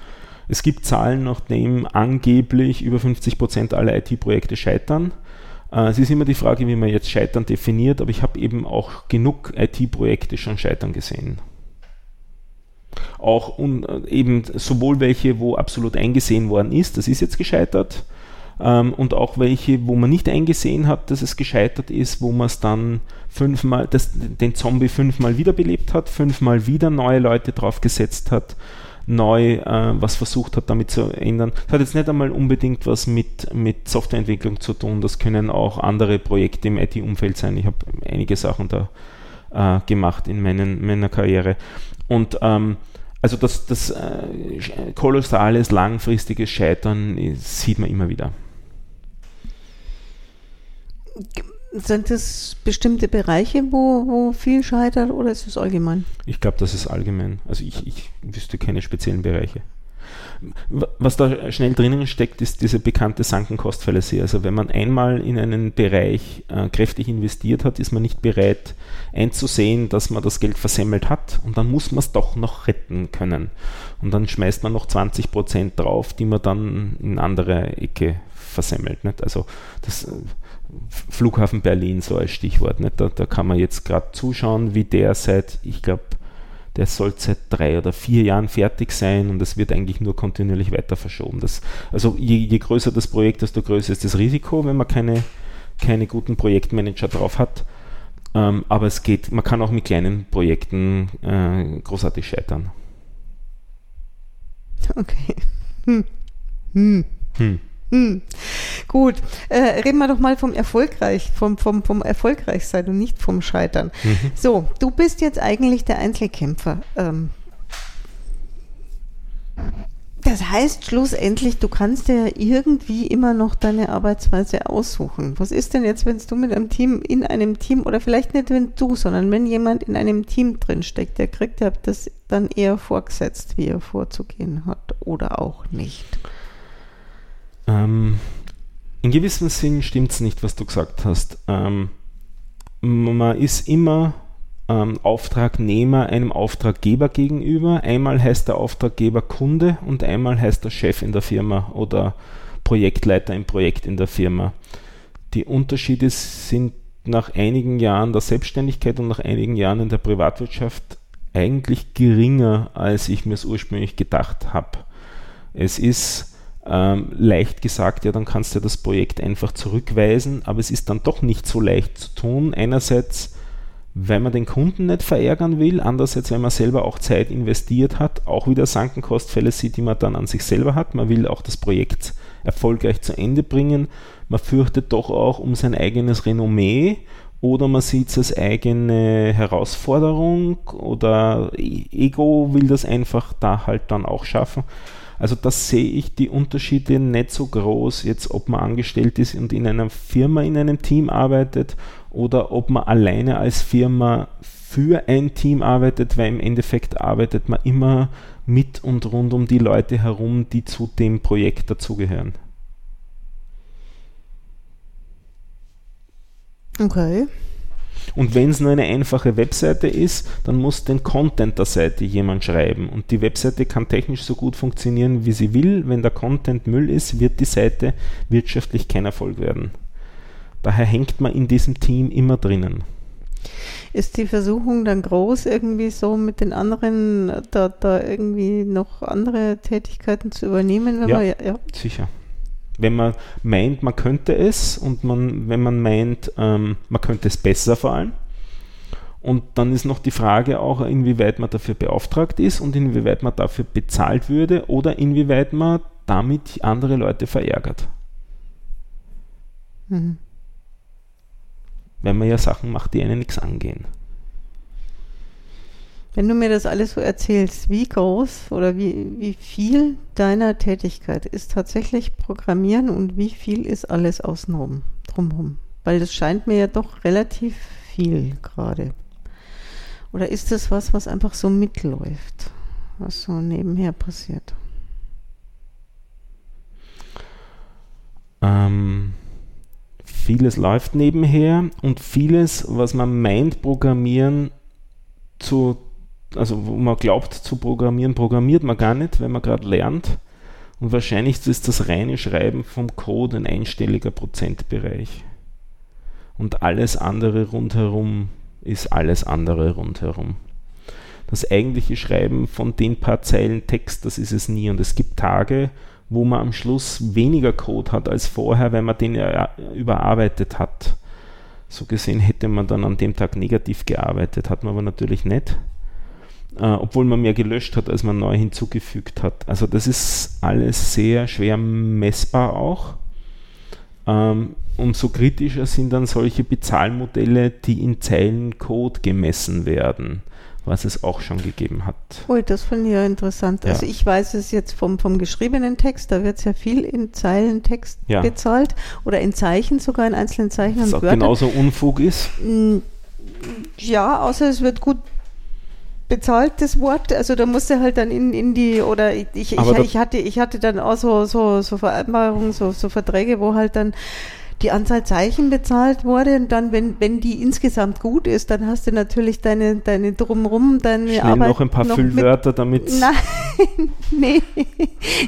Es gibt Zahlen, nachdem angeblich über 50 Prozent aller IT-Projekte scheitern. Äh, es ist immer die Frage, wie man jetzt Scheitern definiert, aber ich habe eben auch genug IT-Projekte schon scheitern gesehen auch un, eben sowohl welche, wo absolut eingesehen worden ist, das ist jetzt gescheitert, ähm, und auch welche, wo man nicht eingesehen hat, dass es gescheitert ist, wo man es dann fünfmal, das, den Zombie fünfmal wiederbelebt hat, fünfmal wieder neue Leute draufgesetzt hat, neu äh, was versucht hat, damit zu ändern. Das hat jetzt nicht einmal unbedingt was mit, mit Softwareentwicklung zu tun, das können auch andere Projekte im IT-Umfeld sein. Ich habe einige Sachen da äh, gemacht in meinen, meiner Karriere. Und ähm, also das, das äh, kolossales, langfristiges Scheitern sieht man immer wieder. Sind das bestimmte Bereiche, wo, wo viel scheitert oder ist es allgemein? Ich glaube, das ist allgemein. Also ich, ich wüsste keine speziellen Bereiche. Was da schnell drinnen steckt, ist diese bekannte Sankenkostfallacie. Also wenn man einmal in einen Bereich äh, kräftig investiert hat, ist man nicht bereit einzusehen, dass man das Geld versemmelt hat und dann muss man es doch noch retten können. Und dann schmeißt man noch 20 Prozent drauf, die man dann in andere Ecke versemmelt. Nicht? Also das äh, Flughafen Berlin so als Stichwort. Nicht? Da, da kann man jetzt gerade zuschauen, wie der seit, ich glaube, der soll seit drei oder vier Jahren fertig sein und es wird eigentlich nur kontinuierlich weiter verschoben. Das, also je, je, größer das Projekt, desto größer ist das Risiko, wenn man keine, keine guten Projektmanager drauf hat. Ähm, aber es geht, man kann auch mit kleinen Projekten äh, großartig scheitern. Okay. Hm. Hm. Hm. Hm. Gut, äh, reden wir doch mal vom Erfolgreich, vom, vom, vom Erfolgreichsein und nicht vom Scheitern. Mhm. So, du bist jetzt eigentlich der Einzelkämpfer. Ähm, das heißt schlussendlich, du kannst dir irgendwie immer noch deine Arbeitsweise aussuchen. Was ist denn jetzt, wenn du mit einem Team in einem Team oder vielleicht nicht wenn du, sondern wenn jemand in einem Team drin steckt, der kriegt ja das dann eher vorgesetzt, wie er vorzugehen hat oder auch nicht. Ähm, in gewissem Sinn stimmt es nicht, was du gesagt hast. Ähm, man ist immer ähm, Auftragnehmer einem Auftraggeber gegenüber. Einmal heißt der Auftraggeber Kunde und einmal heißt der Chef in der Firma oder Projektleiter im Projekt in der Firma. Die Unterschiede sind nach einigen Jahren der Selbstständigkeit und nach einigen Jahren in der Privatwirtschaft eigentlich geringer, als ich mir es ursprünglich gedacht habe. Es ist ähm, leicht gesagt, ja, dann kannst du das Projekt einfach zurückweisen, aber es ist dann doch nicht so leicht zu tun. Einerseits, weil man den Kunden nicht verärgern will, andererseits, weil man selber auch Zeit investiert hat, auch wieder Sankenkostfälle sieht, die man dann an sich selber hat. Man will auch das Projekt erfolgreich zu Ende bringen. Man fürchtet doch auch um sein eigenes Renommee oder man sieht es als eigene Herausforderung oder Ego will das einfach da halt dann auch schaffen. Also da sehe ich die Unterschiede nicht so groß, jetzt ob man angestellt ist und in einer Firma, in einem Team arbeitet oder ob man alleine als Firma für ein Team arbeitet, weil im Endeffekt arbeitet man immer mit und rund um die Leute herum, die zu dem Projekt dazugehören. Okay. Und wenn es nur eine einfache Webseite ist, dann muss den Content der Seite jemand schreiben. Und die Webseite kann technisch so gut funktionieren, wie sie will. Wenn der Content Müll ist, wird die Seite wirtschaftlich kein Erfolg werden. Daher hängt man in diesem Team immer drinnen. Ist die Versuchung dann groß, irgendwie so mit den anderen, da, da irgendwie noch andere Tätigkeiten zu übernehmen? ja, man, ja, sicher wenn man meint, man könnte es und man, wenn man meint, ähm, man könnte es besser vor allem. Und dann ist noch die Frage auch, inwieweit man dafür beauftragt ist und inwieweit man dafür bezahlt würde oder inwieweit man damit andere Leute verärgert. Mhm. Wenn man ja Sachen macht, die einen nichts angehen. Wenn du mir das alles so erzählst, wie groß oder wie, wie viel deiner Tätigkeit ist tatsächlich Programmieren und wie viel ist alles außenrum, drumherum? Weil das scheint mir ja doch relativ viel gerade. Oder ist das was, was einfach so mitläuft, was so nebenher passiert? Ähm, vieles läuft nebenher und vieles, was man meint, Programmieren zu also wo man glaubt zu programmieren, programmiert man gar nicht, wenn man gerade lernt. Und wahrscheinlich ist das reine Schreiben vom Code ein einstelliger Prozentbereich. Und alles andere rundherum ist alles andere rundherum. Das eigentliche Schreiben von den paar Zeilen Text, das ist es nie. Und es gibt Tage, wo man am Schluss weniger Code hat als vorher, weil man den ja überarbeitet hat. So gesehen hätte man dann an dem Tag negativ gearbeitet, hat man aber natürlich nicht äh, obwohl man mehr gelöscht hat, als man neu hinzugefügt hat. Also das ist alles sehr schwer messbar auch. Ähm, umso kritischer sind dann solche Bezahlmodelle, die in Zeilencode gemessen werden, was es auch schon gegeben hat. Ui, das finde ich ja interessant. Ja. Also ich weiß es jetzt vom, vom geschriebenen Text, da wird sehr viel in Zeilentext ja. bezahlt oder in Zeichen sogar, in einzelnen Zeichen. Was auch genauso Unfug ist. Ja, außer es wird gut bezahlt, das Wort. Also da musste halt dann in, in die, oder ich, ich, ich, hatte, ich hatte dann auch so, so, so Vereinbarungen, so, so Verträge, wo halt dann die Anzahl Zeichen bezahlt wurde und dann, wenn, wenn die insgesamt gut ist, dann hast du natürlich deine, deine drumrum, deine Schnell Arbeit. noch ein paar noch Füllwörter, damit. Nein, nee,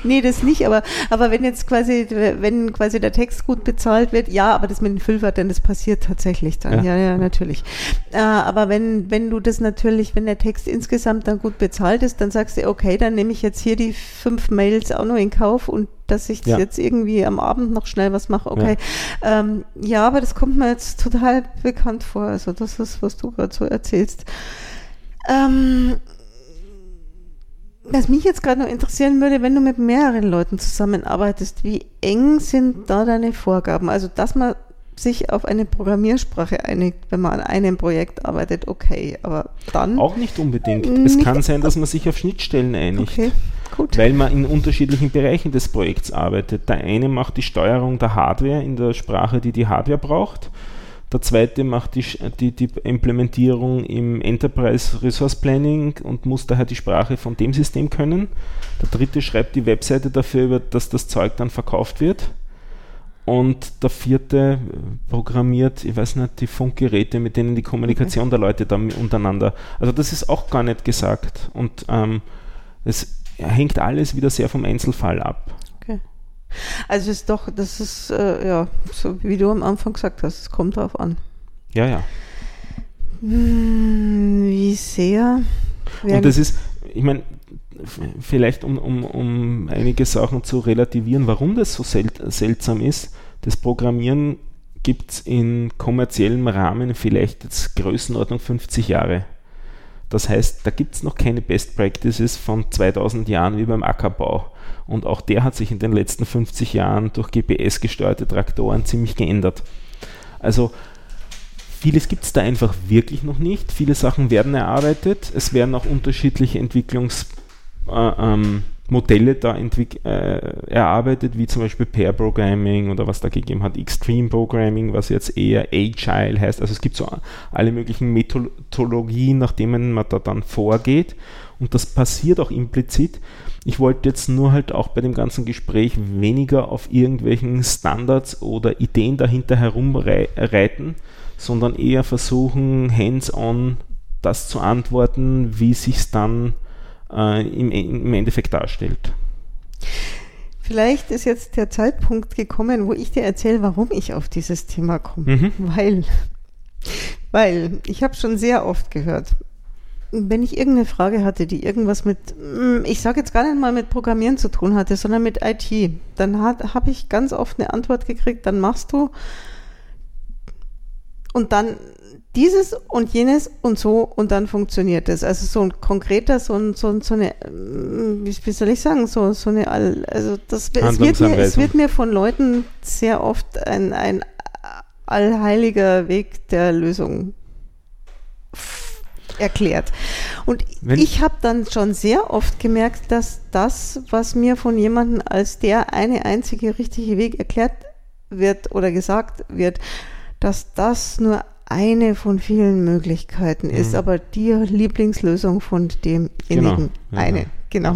nee, das nicht, aber, aber wenn jetzt quasi, wenn quasi der Text gut bezahlt wird, ja, aber das mit den Füllwörtern, das passiert tatsächlich dann, ja, ja, ja natürlich. Äh, aber wenn, wenn du das natürlich, wenn der Text insgesamt dann gut bezahlt ist, dann sagst du, okay, dann nehme ich jetzt hier die fünf Mails auch noch in Kauf und dass ich ja. jetzt irgendwie am Abend noch schnell was mache. Okay. Ja. Ähm, ja, aber das kommt mir jetzt total bekannt vor. Also das ist, was du gerade so erzählst. Ähm, was mich jetzt gerade noch interessieren würde, wenn du mit mehreren Leuten zusammenarbeitest, wie eng sind da deine Vorgaben? Also, dass man sich auf eine Programmiersprache einigt, wenn man an einem Projekt arbeitet, okay, aber dann. Auch nicht unbedingt. Nicht es kann sein, dass man sich auf Schnittstellen einigt. Okay, gut. Weil man in unterschiedlichen Bereichen des Projekts arbeitet. Der eine macht die Steuerung der Hardware in der Sprache, die die Hardware braucht. Der zweite macht die, die, die Implementierung im Enterprise Resource Planning und muss daher die Sprache von dem System können. Der dritte schreibt die Webseite dafür, dass das Zeug dann verkauft wird und der vierte programmiert, ich weiß nicht, die Funkgeräte, mit denen die Kommunikation okay. der Leute da untereinander. Also das ist auch gar nicht gesagt. Und ähm, es hängt alles wieder sehr vom Einzelfall ab. Okay. Also es ist doch, das ist, äh, ja, so wie du am Anfang gesagt hast, es kommt darauf an. Ja, ja. Hm, wie sehr. Und das ist, ich meine, vielleicht um, um, um einige Sachen zu relativieren, warum das so sel seltsam ist. Das Programmieren gibt es in kommerziellem Rahmen vielleicht jetzt Größenordnung 50 Jahre. Das heißt, da gibt es noch keine Best Practices von 2000 Jahren wie beim Ackerbau. Und auch der hat sich in den letzten 50 Jahren durch GPS-gesteuerte Traktoren ziemlich geändert. Also vieles gibt es da einfach wirklich noch nicht. Viele Sachen werden erarbeitet. Es werden auch unterschiedliche Entwicklungs- äh, ähm, Modelle da äh, erarbeitet, wie zum Beispiel Pair Programming oder was da gegeben hat, Extreme Programming, was jetzt eher Agile heißt. Also es gibt so alle möglichen Methodologien, nach denen man da dann vorgeht. Und das passiert auch implizit. Ich wollte jetzt nur halt auch bei dem ganzen Gespräch weniger auf irgendwelchen Standards oder Ideen dahinter herumreiten, sondern eher versuchen, hands-on das zu antworten, wie sich es dann äh, im, im Endeffekt darstellt. Vielleicht ist jetzt der Zeitpunkt gekommen, wo ich dir erzähle, warum ich auf dieses Thema komme. Mhm. Weil, weil ich habe schon sehr oft gehört, wenn ich irgendeine Frage hatte, die irgendwas mit, mm, ich sage jetzt gar nicht mal mit Programmieren zu tun hatte, sondern mit IT, dann habe ich ganz oft eine Antwort gekriegt, dann machst du und dann dieses und jenes und so und dann funktioniert es. Also so ein konkreter, so, ein, so, so eine, mm, wie, soll ich sagen, so, so eine, also das es wird, mir, es wird mir von Leuten sehr oft ein, ein allheiliger Weg der Lösung erklärt. Und Wenn ich habe dann schon sehr oft gemerkt, dass das, was mir von jemandem als der eine einzige richtige Weg erklärt wird oder gesagt wird, dass das nur eine von vielen Möglichkeiten ist, mhm. aber die Lieblingslösung von demjenigen genau. eine. Ja. Genau.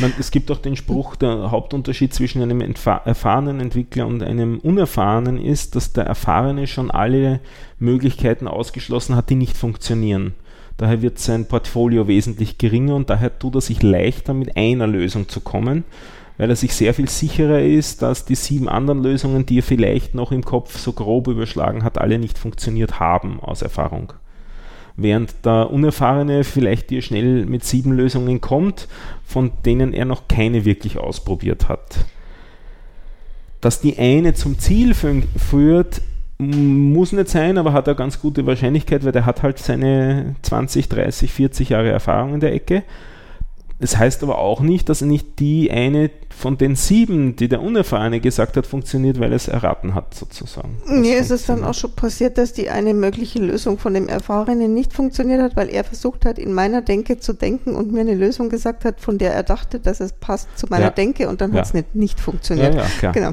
Man, es gibt auch den Spruch, der Hauptunterschied zwischen einem erfahrenen Entwickler und einem unerfahrenen ist, dass der Erfahrene schon alle Möglichkeiten ausgeschlossen hat, die nicht funktionieren. Daher wird sein Portfolio wesentlich geringer und daher tut er sich leichter, mit einer Lösung zu kommen weil er sich sehr viel sicherer ist, dass die sieben anderen Lösungen, die er vielleicht noch im Kopf so grob überschlagen hat, alle nicht funktioniert haben aus Erfahrung. Während der Unerfahrene vielleicht dir schnell mit sieben Lösungen kommt, von denen er noch keine wirklich ausprobiert hat. Dass die eine zum Ziel führt, muss nicht sein, aber hat eine ganz gute Wahrscheinlichkeit, weil der hat halt seine 20, 30, 40 Jahre Erfahrung in der Ecke es heißt aber auch nicht, dass nicht die eine von den sieben, die der Unerfahrene gesagt hat, funktioniert, weil er es erraten hat, sozusagen. Nee, ist es dann auch schon passiert, dass die eine mögliche Lösung von dem Erfahrenen nicht funktioniert hat, weil er versucht hat, in meiner Denke zu denken und mir eine Lösung gesagt hat, von der er dachte, dass es passt zu meiner ja. Denke und dann ja. hat es nicht, nicht funktioniert. Ja, ja, klar. Genau.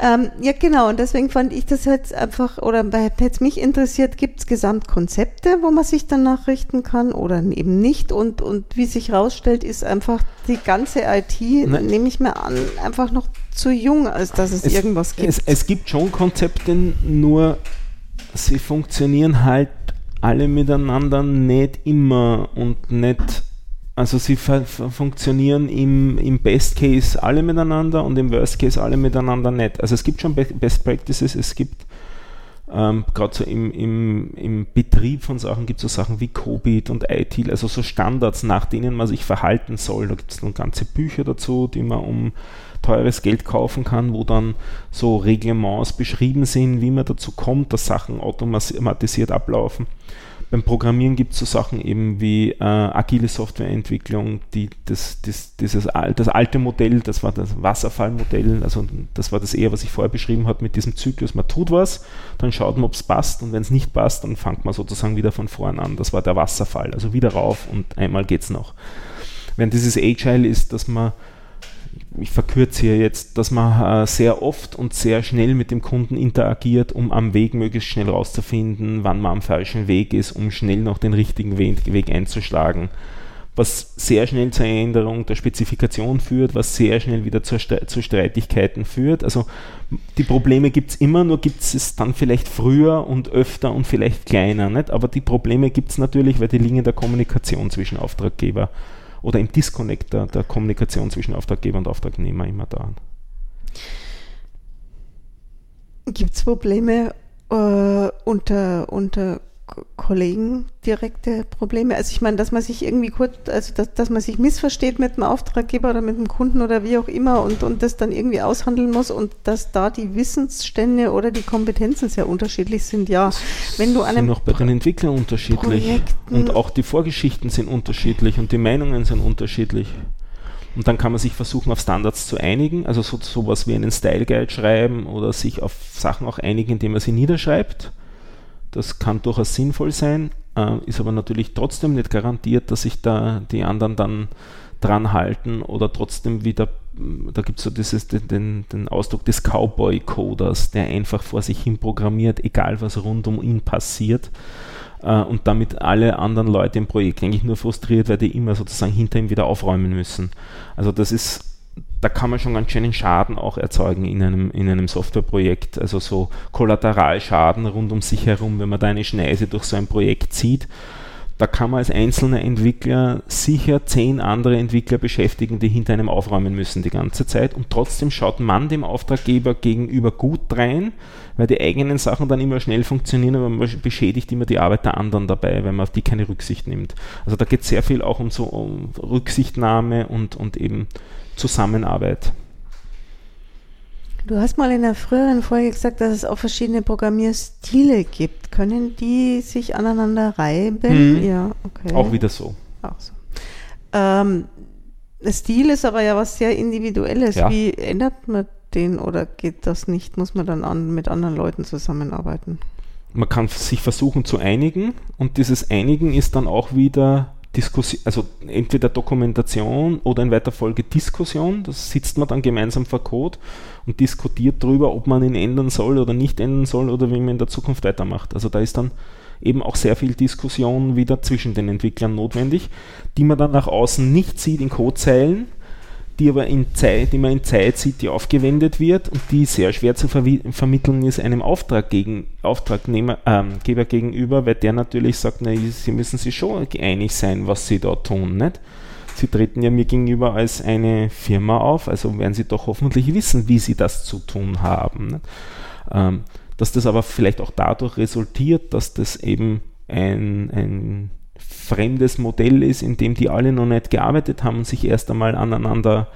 Ähm, ja, genau. Und deswegen fand ich das jetzt einfach, oder hätte es mich interessiert, gibt es Gesamtkonzepte, wo man sich danach richten kann oder eben nicht? Und, und wie sich herausstellt, ist einfach die ganze IT, nehme ich mir an, einfach noch zu jung, als dass es, es irgendwas gibt. Es, es gibt schon Konzepte, nur sie funktionieren halt alle miteinander nicht immer und nicht, also sie funktionieren im, im Best Case alle miteinander und im Worst Case alle miteinander nicht. Also es gibt schon Best Practices, es gibt ähm, Gerade so im, im, im Betrieb von Sachen gibt es so Sachen wie COBIT und ITIL, also so Standards, nach denen man sich verhalten soll. Da gibt es dann ganze Bücher dazu, die man um teures Geld kaufen kann, wo dann so Reglements beschrieben sind, wie man dazu kommt, dass Sachen automatisiert ablaufen. Beim Programmieren gibt es so Sachen eben wie äh, agile Softwareentwicklung, die das, das, dieses, das alte Modell, das war das Wasserfallmodell, also das war das eher, was ich vorher beschrieben habe mit diesem Zyklus, man tut was, dann schaut man, ob es passt und wenn es nicht passt, dann fängt man sozusagen wieder von vorn an. Das war der Wasserfall, also wieder rauf und einmal geht es noch. Während dieses Agile ist, dass man ich verkürze hier jetzt, dass man äh, sehr oft und sehr schnell mit dem Kunden interagiert, um am Weg möglichst schnell rauszufinden, wann man am falschen Weg ist, um schnell noch den richtigen Weg, einzuschlagen. Was sehr schnell zur Änderung der Spezifikation führt, was sehr schnell wieder zur, zu Streitigkeiten führt. Also die Probleme gibt es immer, nur gibt es dann vielleicht früher und öfter und vielleicht kleiner. Nicht? Aber die Probleme gibt es natürlich, weil die liegen in der Kommunikation zwischen Auftraggeber oder im Disconnect der, der Kommunikation zwischen Auftraggeber und Auftragnehmer immer da. Gibt es Probleme äh, unter, unter Kollegen direkte Probleme? Also ich meine, dass man sich irgendwie kurz, also dass, dass man sich missversteht mit dem Auftraggeber oder mit dem Kunden oder wie auch immer und, und das dann irgendwie aushandeln muss und dass da die Wissensstände oder die Kompetenzen sehr unterschiedlich sind. Ja, wenn du sind auch bei den Entwicklern unterschiedlich Projekten und auch die Vorgeschichten sind unterschiedlich und die Meinungen sind unterschiedlich. Und dann kann man sich versuchen, auf Standards zu einigen, also so, sowas wie einen Style Guide schreiben oder sich auf Sachen auch einigen, indem man sie niederschreibt das kann durchaus sinnvoll sein. äh, ist aber natürlich trotzdem nicht garantiert, dass sich da die anderen dann dran halten oder trotzdem wieder, da gibt es so dieses, den, den Ausdruck des Cowboy-Coders, der einfach vor sich hin programmiert, egal was rund um ihn passiert äh, und damit alle anderen Leute im Projekt eigentlich nur frustriert, weil die immer sozusagen hinter ihm wieder aufräumen müssen. Also das ist da kann man schon ganz schönen Schaden auch erzeugen in einem, in einem Softwareprojekt. Also so Kollateralschaden rund um sich herum, wenn man da eine Schneise durch so ein Projekt zieht. Da kann man als einzelner Entwickler sicher zehn andere Entwickler beschäftigen, die hinter einem aufräumen müssen die ganze Zeit. Und trotzdem schaut man dem Auftraggeber gegenüber gut rein, weil die eigenen Sachen dann immer schnell funktionieren, aber man beschädigt immer die Arbeit der anderen dabei, weil man auf die keine Rücksicht nimmt. Also da geht es sehr viel auch um so um Rücksichtnahme und, und eben Zusammenarbeit. Du hast mal in der früheren Folge gesagt, dass es auch verschiedene Programmierstile gibt. Können die sich aneinander reiben? Hm. Ja, okay. Auch wieder so. Auch so. Ähm, Stil ist aber ja was sehr Individuelles. Ja. Wie ändert man den oder geht das nicht? Muss man dann an, mit anderen Leuten zusammenarbeiten? Man kann sich versuchen zu einigen und dieses Einigen ist dann auch wieder Diskussion, also entweder Dokumentation oder in weiter Folge Diskussion. Das sitzt man dann gemeinsam vor Code und diskutiert darüber, ob man ihn ändern soll oder nicht ändern soll oder wie man in der Zukunft weitermacht. Also da ist dann eben auch sehr viel Diskussion wieder zwischen den Entwicklern notwendig, die man dann nach außen nicht sieht in Codezeilen, die aber in Zeit, man in Zeit die aufgewendet wird und die sehr schwer zu vermitteln ist einem Auftrag gegen, Auftragnehmer, ähm, Geber gegenüber, weil der natürlich sagt, na, sie müssen sich schon einig sein, was sie da tun, nicht? Sie treten ja mir gegenüber als eine Firma auf, also werden sie doch hoffentlich wissen, wie sie das zu tun haben. Ähm, dass das aber vielleicht auch dadurch resultiert, dass das eben ein, ein fremdes Modell ist, in dem die alle noch nicht gearbeitet haben und sich erst einmal aneinander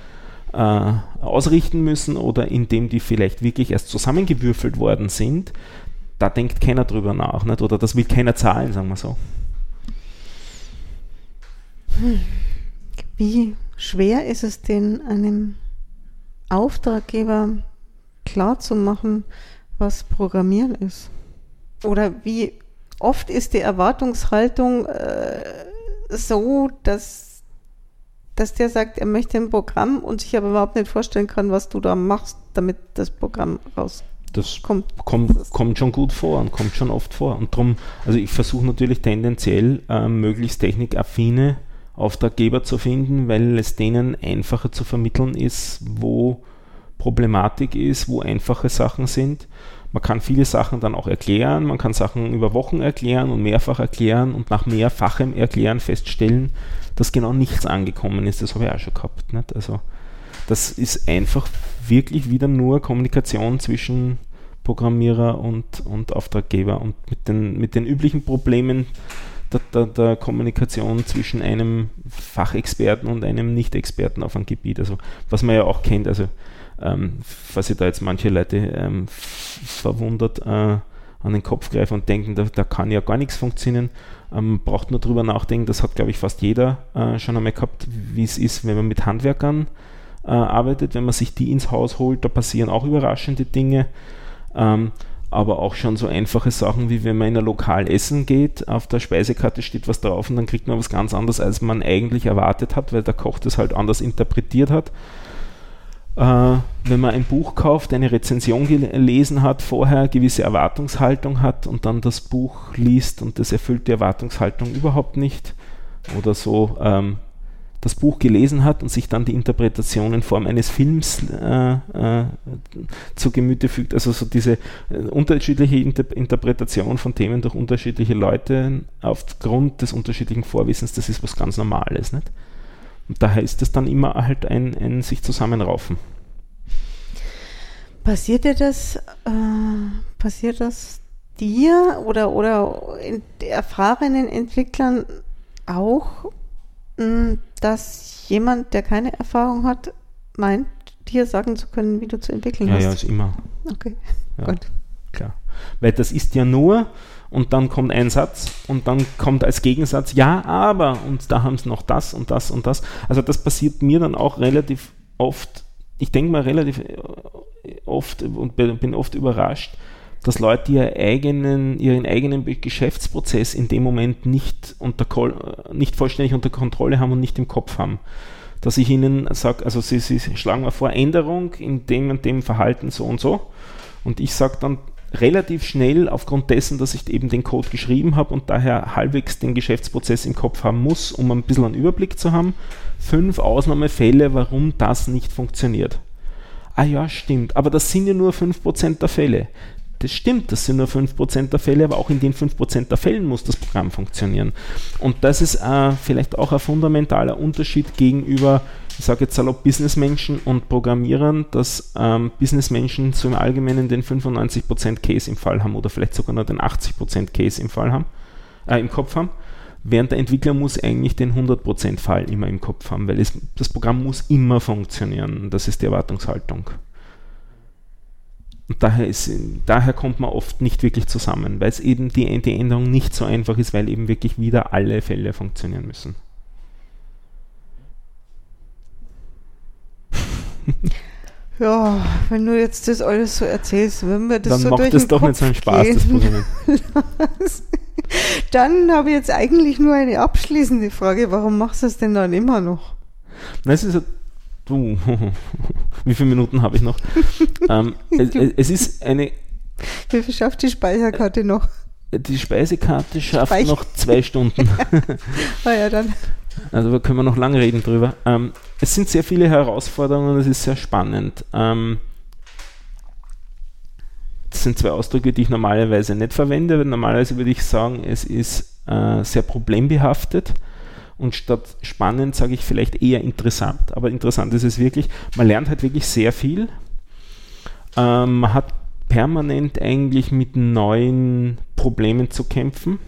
äh, ausrichten müssen oder in dem die vielleicht wirklich erst zusammengewürfelt worden sind, da denkt keiner drüber nach nicht? oder das will keiner zahlen, sagen wir so. Wie schwer ist es denn einem Auftraggeber klarzumachen, was Programmieren ist? Oder wie oft ist die Erwartungshaltung äh, so, dass, dass der sagt, er möchte ein Programm und sich aber überhaupt nicht vorstellen kann, was du da machst, damit das Programm rauskommt. Das kommt, kommt, kommt schon gut vor und kommt schon oft vor. Und darum, also ich versuche natürlich tendenziell äh, möglichst technikaffine Auftraggeber zu finden, weil es denen einfacher zu vermitteln ist, wo Problematik ist, wo einfache Sachen sind man kann viele Sachen dann auch erklären, man kann Sachen über Wochen erklären und mehrfach erklären und nach mehrfachem Erklären feststellen, dass genau nichts angekommen ist. Das habe ich auch schon gehabt. Nicht? Also das ist einfach wirklich wieder nur Kommunikation zwischen Programmierer und, und Auftraggeber und mit den, mit den üblichen Problemen der, der, der, Kommunikation zwischen einem Fachexperten und einem Nicht-Experten auf einem Gebiet. Also was man ja auch kennt, also ähm, falls sich da jetzt manche Leute ähm, verwundert äh, an den Kopf greifen und denken, da, da kann ja gar nichts funktionieren, ähm, braucht nur drüber nachdenken, das hat glaube ich fast jeder äh, schon einmal gehabt, wie es ist, wenn man mit Handwerkern äh, arbeitet, wenn man sich die ins Haus holt, da passieren auch überraschende Dinge. Ähm, aber auch schon so einfache Sachen, wie wenn man in ein Lokal essen geht, auf der Speisekarte steht was drauf und dann kriegt man was ganz anderes, als man eigentlich erwartet hat, weil der Koch das halt anders interpretiert hat. Äh, wenn man ein Buch kauft, eine Rezension gelesen hat, vorher gewisse Erwartungshaltung hat und dann das Buch liest und das erfüllt die Erwartungshaltung überhaupt nicht oder so ähm, das Buch gelesen hat und sich dann die Interpretation in Form eines Films äh, äh, zu Gemüte fügt. Also so diese äh, unterschiedliche Inter Interpretation von Themen durch unterschiedliche Leute aufgrund des unterschiedlichen Vorwissens, das ist was ganz Normales. Nicht? Und daher ist es dann immer halt ein, ein sich zusammenraufen. Passiert dir das, äh, passiert das dir oder, oder erfahrenen Entwicklern auch, hm, dass jemand, der keine Erfahrung hat, meint, dir sagen zu können, wie du zu entwickeln ja, hast? Ja, ist immer. Okay, ja, gut. Klar. Weil das ist ja nur, und dann kommt ein Satz und dann kommt als Gegensatz ja, aber und da haben sie noch das und das und das. Also das passiert mir dann auch relativ oft. Ich denke mal relativ äh, oft und bin oft überrascht, dass Leute ihren eigenen, ihren eigenen Geschäftsprozess in dem Moment nicht, unter, nicht vollständig unter Kontrolle haben und nicht im Kopf haben. Dass ich ihnen sage, also sie, sie schlagen mir vor, Änderung in dem und dem Verhalten so und so. Und ich sage dann relativ schnell, aufgrund dessen, dass ich eben den Code geschrieben habe und daher halbwegs den Geschäftsprozess im Kopf haben muss, um ein bisschen einen Überblick zu haben, fünf Ausnahmefälle, warum das nicht funktioniert. Ah ja, stimmt, aber das sind ja nur 5% der Fälle. Das stimmt, das sind nur 5% der Fälle, aber auch in den 5% der Fällen muss das Programm funktionieren. Und das ist äh, vielleicht auch ein fundamentaler Unterschied gegenüber, ich sage jetzt salopp, Businessmenschen und Programmierern, dass ähm, Businessmenschen so im Allgemeinen den 95% Case im Fall haben oder vielleicht sogar nur den 80% Case im Fall haben, äh, im Kopf haben während der Entwickler muss eigentlich den 100% Fall immer im Kopf haben, weil es, das Programm muss immer funktionieren. Das ist die Erwartungshaltung. Und daher, ist, daher kommt man oft nicht wirklich zusammen, weil es eben die, die Änderung nicht so einfach ist, weil eben wirklich wieder alle Fälle funktionieren müssen. Ja, wenn du jetzt das alles so erzählst, wenn wir das Dann so macht durch das den doch Kopf nicht so einen Spaß, das gehen Programm. lassen, Dann habe ich jetzt eigentlich nur eine abschließende Frage. Warum machst du es denn dann immer noch? Nein, es ist du, wie viele Minuten habe ich noch? ähm, es, es ist eine, Wie viel schafft die Speicherkarte noch? die Speisekarte schafft Speich- noch zwei Stunden. Ah ja, dann. Also da können wir noch lange reden drüber. Ähm, es sind sehr viele Herausforderungen und es ist sehr spannend. Ähm, das sind zwei Ausdrücke, die ich normalerweise nicht verwende. Normalerweise würde ich sagen, es ist äh, sehr problembehaftet und statt spannend sage ich vielleicht eher interessant. Aber interessant ist es wirklich. Man lernt halt wirklich sehr viel. Ähm, man hat permanent eigentlich mit neuen Problemen zu kämpfen.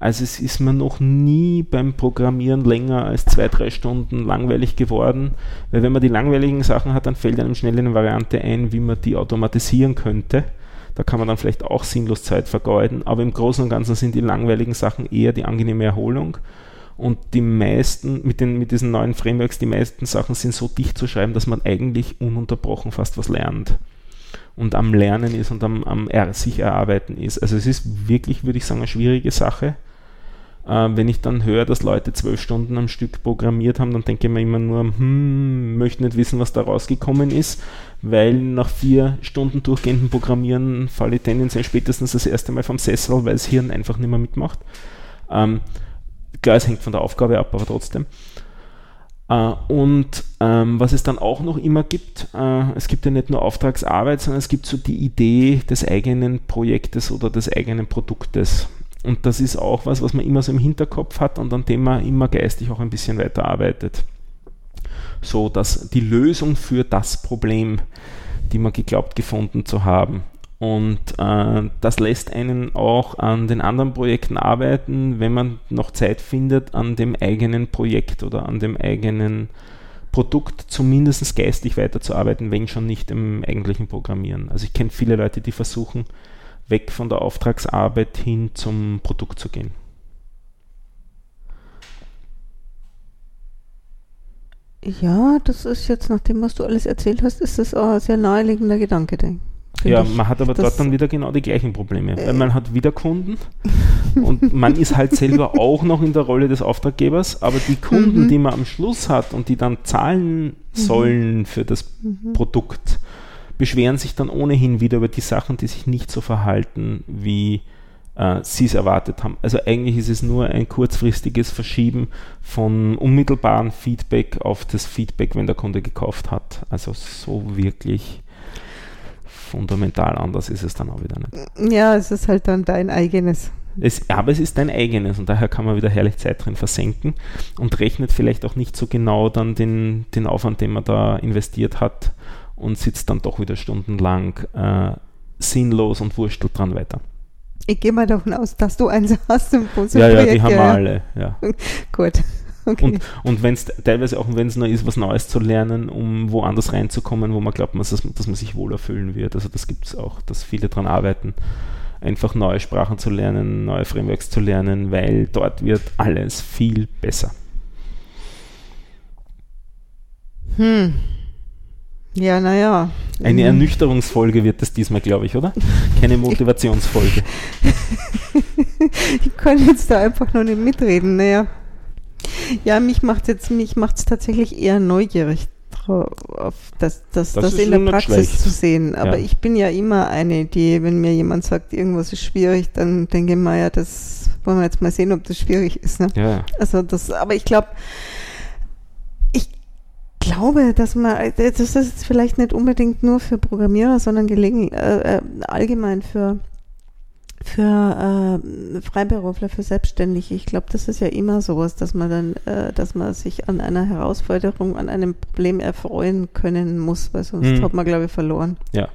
Also es ist mir noch nie beim Programmieren länger als zwei, drei Stunden langweilig geworden, weil wenn man die langweiligen Sachen hat, dann fällt einem schnell eine Variante ein, wie man die automatisieren könnte. Da kann man dann vielleicht auch sinnlos Zeit vergeuden, aber im Großen und Ganzen sind die langweiligen Sachen eher die angenehme Erholung. Und die meisten, mit, den, mit diesen neuen Frameworks, die meisten Sachen sind so dicht zu schreiben, dass man eigentlich ununterbrochen fast was lernt und am Lernen ist und am, am er, sich erarbeiten ist. Also es ist wirklich, würde ich sagen, eine schwierige Sache. Äh, wenn ich dann höre, dass Leute zwölf Stunden am Stück programmiert haben, dann denke ich mir immer nur, hm, möchte nicht wissen, was da rausgekommen ist, weil nach vier Stunden durchgehendem Programmieren falle ich tendenziell spätestens das erste Mal vom Sessel, weil das Hirn einfach nicht mehr mitmacht. Ähm, klar, es hängt von der Aufgabe ab, aber trotzdem. Äh, und ähm, was es dann auch noch immer gibt, äh, es gibt ja nicht nur Auftragsarbeit, sondern es gibt so die Idee des eigenen Projektes oder des eigenen Produktes. Und das ist auch was, was man immer so im Hinterkopf hat und an dem man immer geistig auch ein bisschen weiterarbeitet. So dass die Lösung für das Problem, die man geglaubt gefunden zu haben. Und äh, das lässt einen auch an den anderen Projekten arbeiten, wenn man noch Zeit findet, an dem eigenen Projekt oder an dem eigenen Produkt zumindest geistig weiterzuarbeiten, wenn schon nicht im eigentlichen Programmieren. Also ich kenne viele Leute, die versuchen, weg von der Auftragsarbeit hin zum Produkt zu gehen. Ja, das ist jetzt, nachdem was du alles erzählt hast, ist das auch ein sehr naheliegender Gedanke, denke finde Ja, man hat aber dort dann wieder genau die gleichen Probleme, Äh. weil man hat wieder Kunden und man ist halt selber auch noch in der Rolle des Auftraggebers, aber die Kunden, Mhm. die man am Schluss hat und die dann zahlen sollen für das Mhm. Produkt, beschweren sich dann ohnehin wieder über die Sachen, die sich nicht so verhalten, wie äh, sie es erwartet haben. Also eigentlich ist es nur ein kurzfristiges Verschieben von unmittelbaren Feedback auf das Feedback, wenn der Kunde gekauft hat. Also so wirklich fundamental anders ist es dann auch wieder nicht. Ja, es ist halt dann dein eigenes. Es, aber es ist dein eigenes und daher kann man wieder herrlich Zeit drin versenken und rechnet vielleicht auch nicht so genau dann den, den Aufwand, den man da investiert hat und sitzt dann doch wieder stundenlang äh, sinnlos und wurstelt dran weiter. Ich gehe mal davon aus, dass du eins hast im großen ja, ja, die haben wir alle. Ja. Gut. Okay. Und, und wenn es teilweise auch, wenn es nur ist, was Neues zu lernen, um woanders reinzukommen, wo man glaubt, dass, dass man sich wohler fühlen wird. Also das gibt es auch, dass viele daran arbeiten, einfach neue Sprachen zu lernen, neue Frameworks zu lernen, weil dort wird alles viel besser. Hm. Ja, naja. Eine Mhm. Ernüchterungsfolge wird das diesmal, glaube ich, oder? Keine Motivationsfolge. Ich kann jetzt da einfach noch nicht mitreden. Naja. Ja, mich macht jetzt, mich macht es tatsächlich eher neugierig auf das, das, Das das, in der Praxis schlecht. zu sehen. Aber Ja. ich bin ja immer eine, die, wenn mir jemand sagt, irgendwas ist schwierig, dann denke ich mal, ja, das wollen wir jetzt mal sehen, ob das schwierig ist. Ne? Ja, Also das, aber ich glaube, ich glaube, dass man, das ist vielleicht nicht unbedingt nur für Programmierer, sondern gelegen, äh, äh, allgemein für für äh, Freiberufler, für Selbstständige. Ich glaube, das ist ja immer sowas, dass man dann, äh, dass man sich an einer Herausforderung, an einem Problem erfreuen können muss, weil sonst Mhm. hat man, glaube ich, verloren. Ja.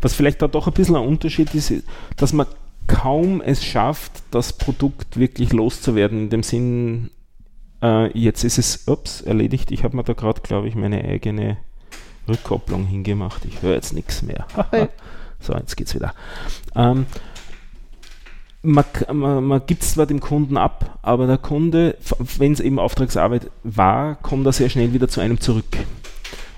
Was vielleicht da doch ein bisschen ein Unterschied ist, dass man kaum es schafft, das Produkt wirklich loszuwerden, in dem Sinn, äh, jetzt ist es, ups, erledigt, ich habe mir da gerade, glaube ich, meine eigene Rückkopplung hingemacht. Ich höre jetzt nichts mehr. So, jetzt geht's wieder. Ähm, man, man, man gibt es zwar dem Kunden ab, aber der Kunde, wenn es eben Auftragsarbeit war, kommt er sehr schnell wieder zu einem zurück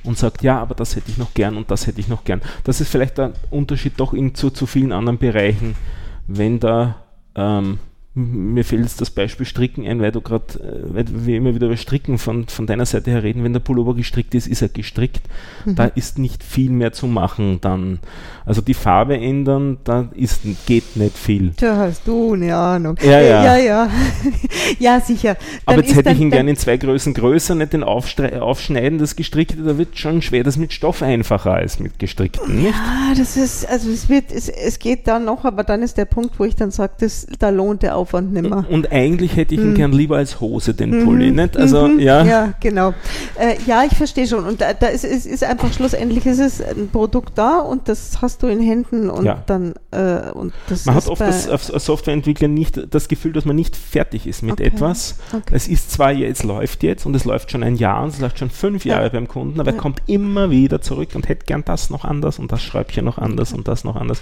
und sagt, ja, aber das hätte ich noch gern und das hätte ich noch gern. Das ist vielleicht der Unterschied doch in, zu, zu vielen anderen Bereichen, wenn da, ähm, mir fällt jetzt das Beispiel Stricken ein, weil du gerade, äh, weil wir immer wieder über Stricken von, von deiner Seite her reden, wenn der Pullover gestrickt ist, ist er gestrickt. Da ist nicht viel mehr zu machen dann. Also die Farbe ändern, da ist, geht nicht viel. Tja, hast du eine Ahnung. Ja, ja. Ja, ja. ja, sicher. Dann Aber jetzt hätte ich ihn gerne in zwei Größen größer, nicht den Aufstre Aufschneiden, das Gestrickte, da wird schon schwer, das mit Stoff einfacher als mit Gestrickten, nicht? Ah, das ist, also es wird, es, es geht dann noch, aber dann ist der Punkt, wo ich dann sage, da lohnt der Aufwand nicht mehr. Und eigentlich hätte ich ihn Mhm. gern lieber als Hose, den Pulli, Mhm, nicht? Also, mhm, ja. Ja, genau. Äh, ja, ich verstehe schon. Und da, da ist, es ist einfach schlussendlich ist es ein Produkt da und das hast du in Händen und Ja. dann äh, und das Man ist hat oft als, Softwareentwickler nicht das Gefühl, dass man nicht fertig ist mit Okay. etwas. Okay. Es ist zwar, ja, es läuft jetzt und es läuft schon ein Jahr und es läuft schon fünf Ja. Jahre beim Kunden, aber er Ja. kommt immer wieder zurück und hätte gern das noch anders und das Schräubchen noch anders und das noch anders.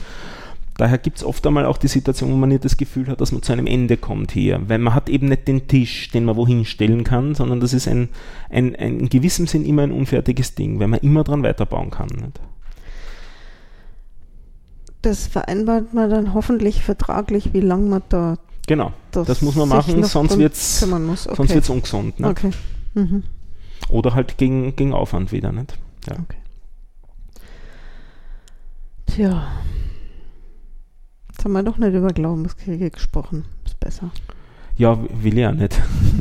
Daher gibt es oft einmal auch die Situation, wo man nicht das Gefühl hat, dass man zu einem Ende kommt hier, weil man hat eben nicht den Tisch, den man wohin stellen kann, sondern das ist ein, ein, ein in gewissem Sinn immer ein unfertiges Ding, weil man immer dran weiterbauen kann. Nicht? das vereinbart man dann hoffentlich vertraglich, wie lange man da Genau, das, das muss man machen, sonst wird es. Okay. ungesund. Nicht? okay. Mhm. Oder halt gegen, gegen Aufwand wieder. Nicht? Ja. Okay. Tja. Haben wir doch nicht über Glaubenskriege gesprochen. Ist besser. Ja, will ich ja nicht.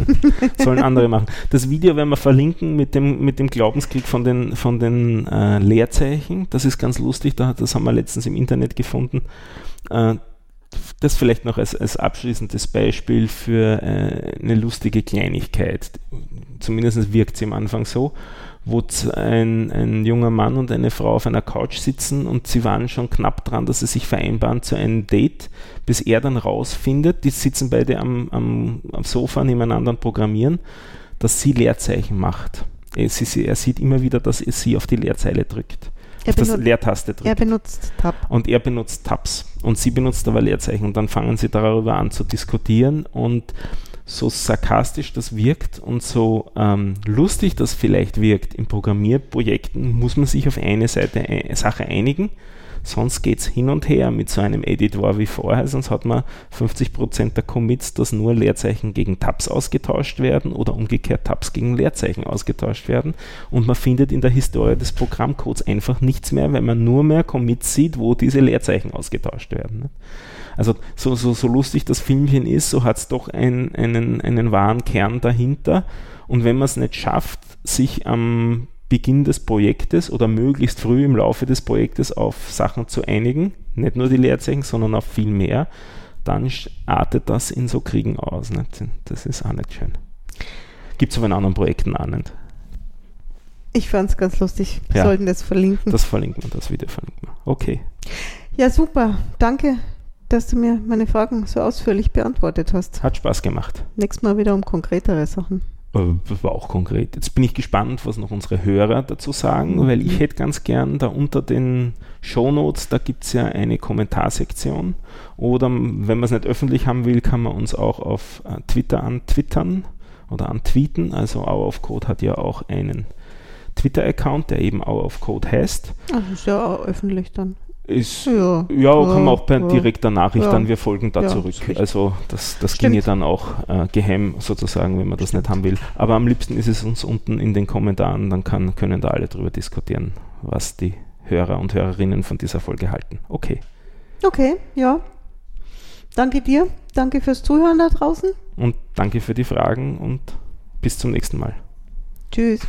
Sollen andere machen. Das Video werden wir verlinken mit dem, mit dem Glaubenskrieg von den, von den äh, Leerzeichen. Das ist ganz lustig, da, das haben wir letztens im Internet gefunden. Äh, das vielleicht noch als, als abschließendes Beispiel für äh, eine lustige Kleinigkeit. Zumindest wirkt sie am Anfang so, wo ein, ein junger Mann und eine Frau auf einer Couch sitzen und sie waren schon knapp dran, dass sie sich vereinbaren zu einem Date, bis er dann rausfindet, die sitzen beide am, am, am Sofa nebeneinander und programmieren, dass sie Leerzeichen macht. Er, sie, er sieht immer wieder, dass er sie auf die Leerzeile drückt. Er, auf das benut Leertaste drückt. er benutzt Tab. Und er benutzt Tabs und sie benutzt aber Leerzeichen und dann fangen sie darüber an zu diskutieren und so sarkastisch das wirkt und so ähm, lustig das vielleicht wirkt in Programmierprojekten, muss man sich auf eine Seite ein, Sache einigen, sonst geht es hin und her. Mit so einem Editor wie vorher, sonst hat man 50% der Commits, dass nur Leerzeichen gegen Tabs ausgetauscht werden oder umgekehrt Tabs gegen Leerzeichen ausgetauscht werden. Und man findet in der Historie des Programmcodes einfach nichts mehr, weil man nur mehr Commits sieht, wo diese Leerzeichen ausgetauscht werden. Also so, so, so lustig das Filmchen ist, so hat es doch ein, einen, einen wahren Kern dahinter. Und wenn man es nicht schafft, sich am Beginn des Projektes oder möglichst früh im Laufe des Projektes auf Sachen zu einigen, nicht nur die Leerzeichen, sondern auf viel mehr, dann artet das in so Kriegen aus. Nicht? Das ist auch nicht schön. Gibt es aber in anderen Projekten auch nicht. Ich fand es ganz lustig. Wir Ja. sollten das verlinken. Das verlinkt man, das Video verlinkt man. Okay. ja, super. Danke, dass du mir meine Fragen so ausführlich beantwortet hast. Hat Spaß gemacht. Nächstes Mal wieder um konkretere Sachen. Äh, Das war auch konkret. Jetzt bin ich gespannt, was noch unsere Hörer dazu sagen, weil ich hätte ganz gern da unter den Shownotes, da gibt es ja eine Kommentarsektion. Oder wenn man es nicht öffentlich haben will, kann man uns auch auf äh, Twitter antwittern oder antweeten. Also Hour of Code hat ja auch einen Twitter-Account, der eben auch auf Code heißt. Das ist ja auch öffentlich dann. Ist, ja, ja, kann man auch per ja, direkter Nachricht ja. dann, wir folgen da Ja, zurück. Also das, das Stimmt. ginge dann auch äh, geheim sozusagen, wenn man das nicht haben will. Aber am liebsten ist es uns unten in den Kommentaren, dann kann, können da alle drüber diskutieren, was die Hörer und Hörerinnen von dieser Folge halten. Okay. Okay, ja. Danke dir. Danke fürs Zuhören da draußen. Und danke für die Fragen und bis zum nächsten Mal. Tschüss.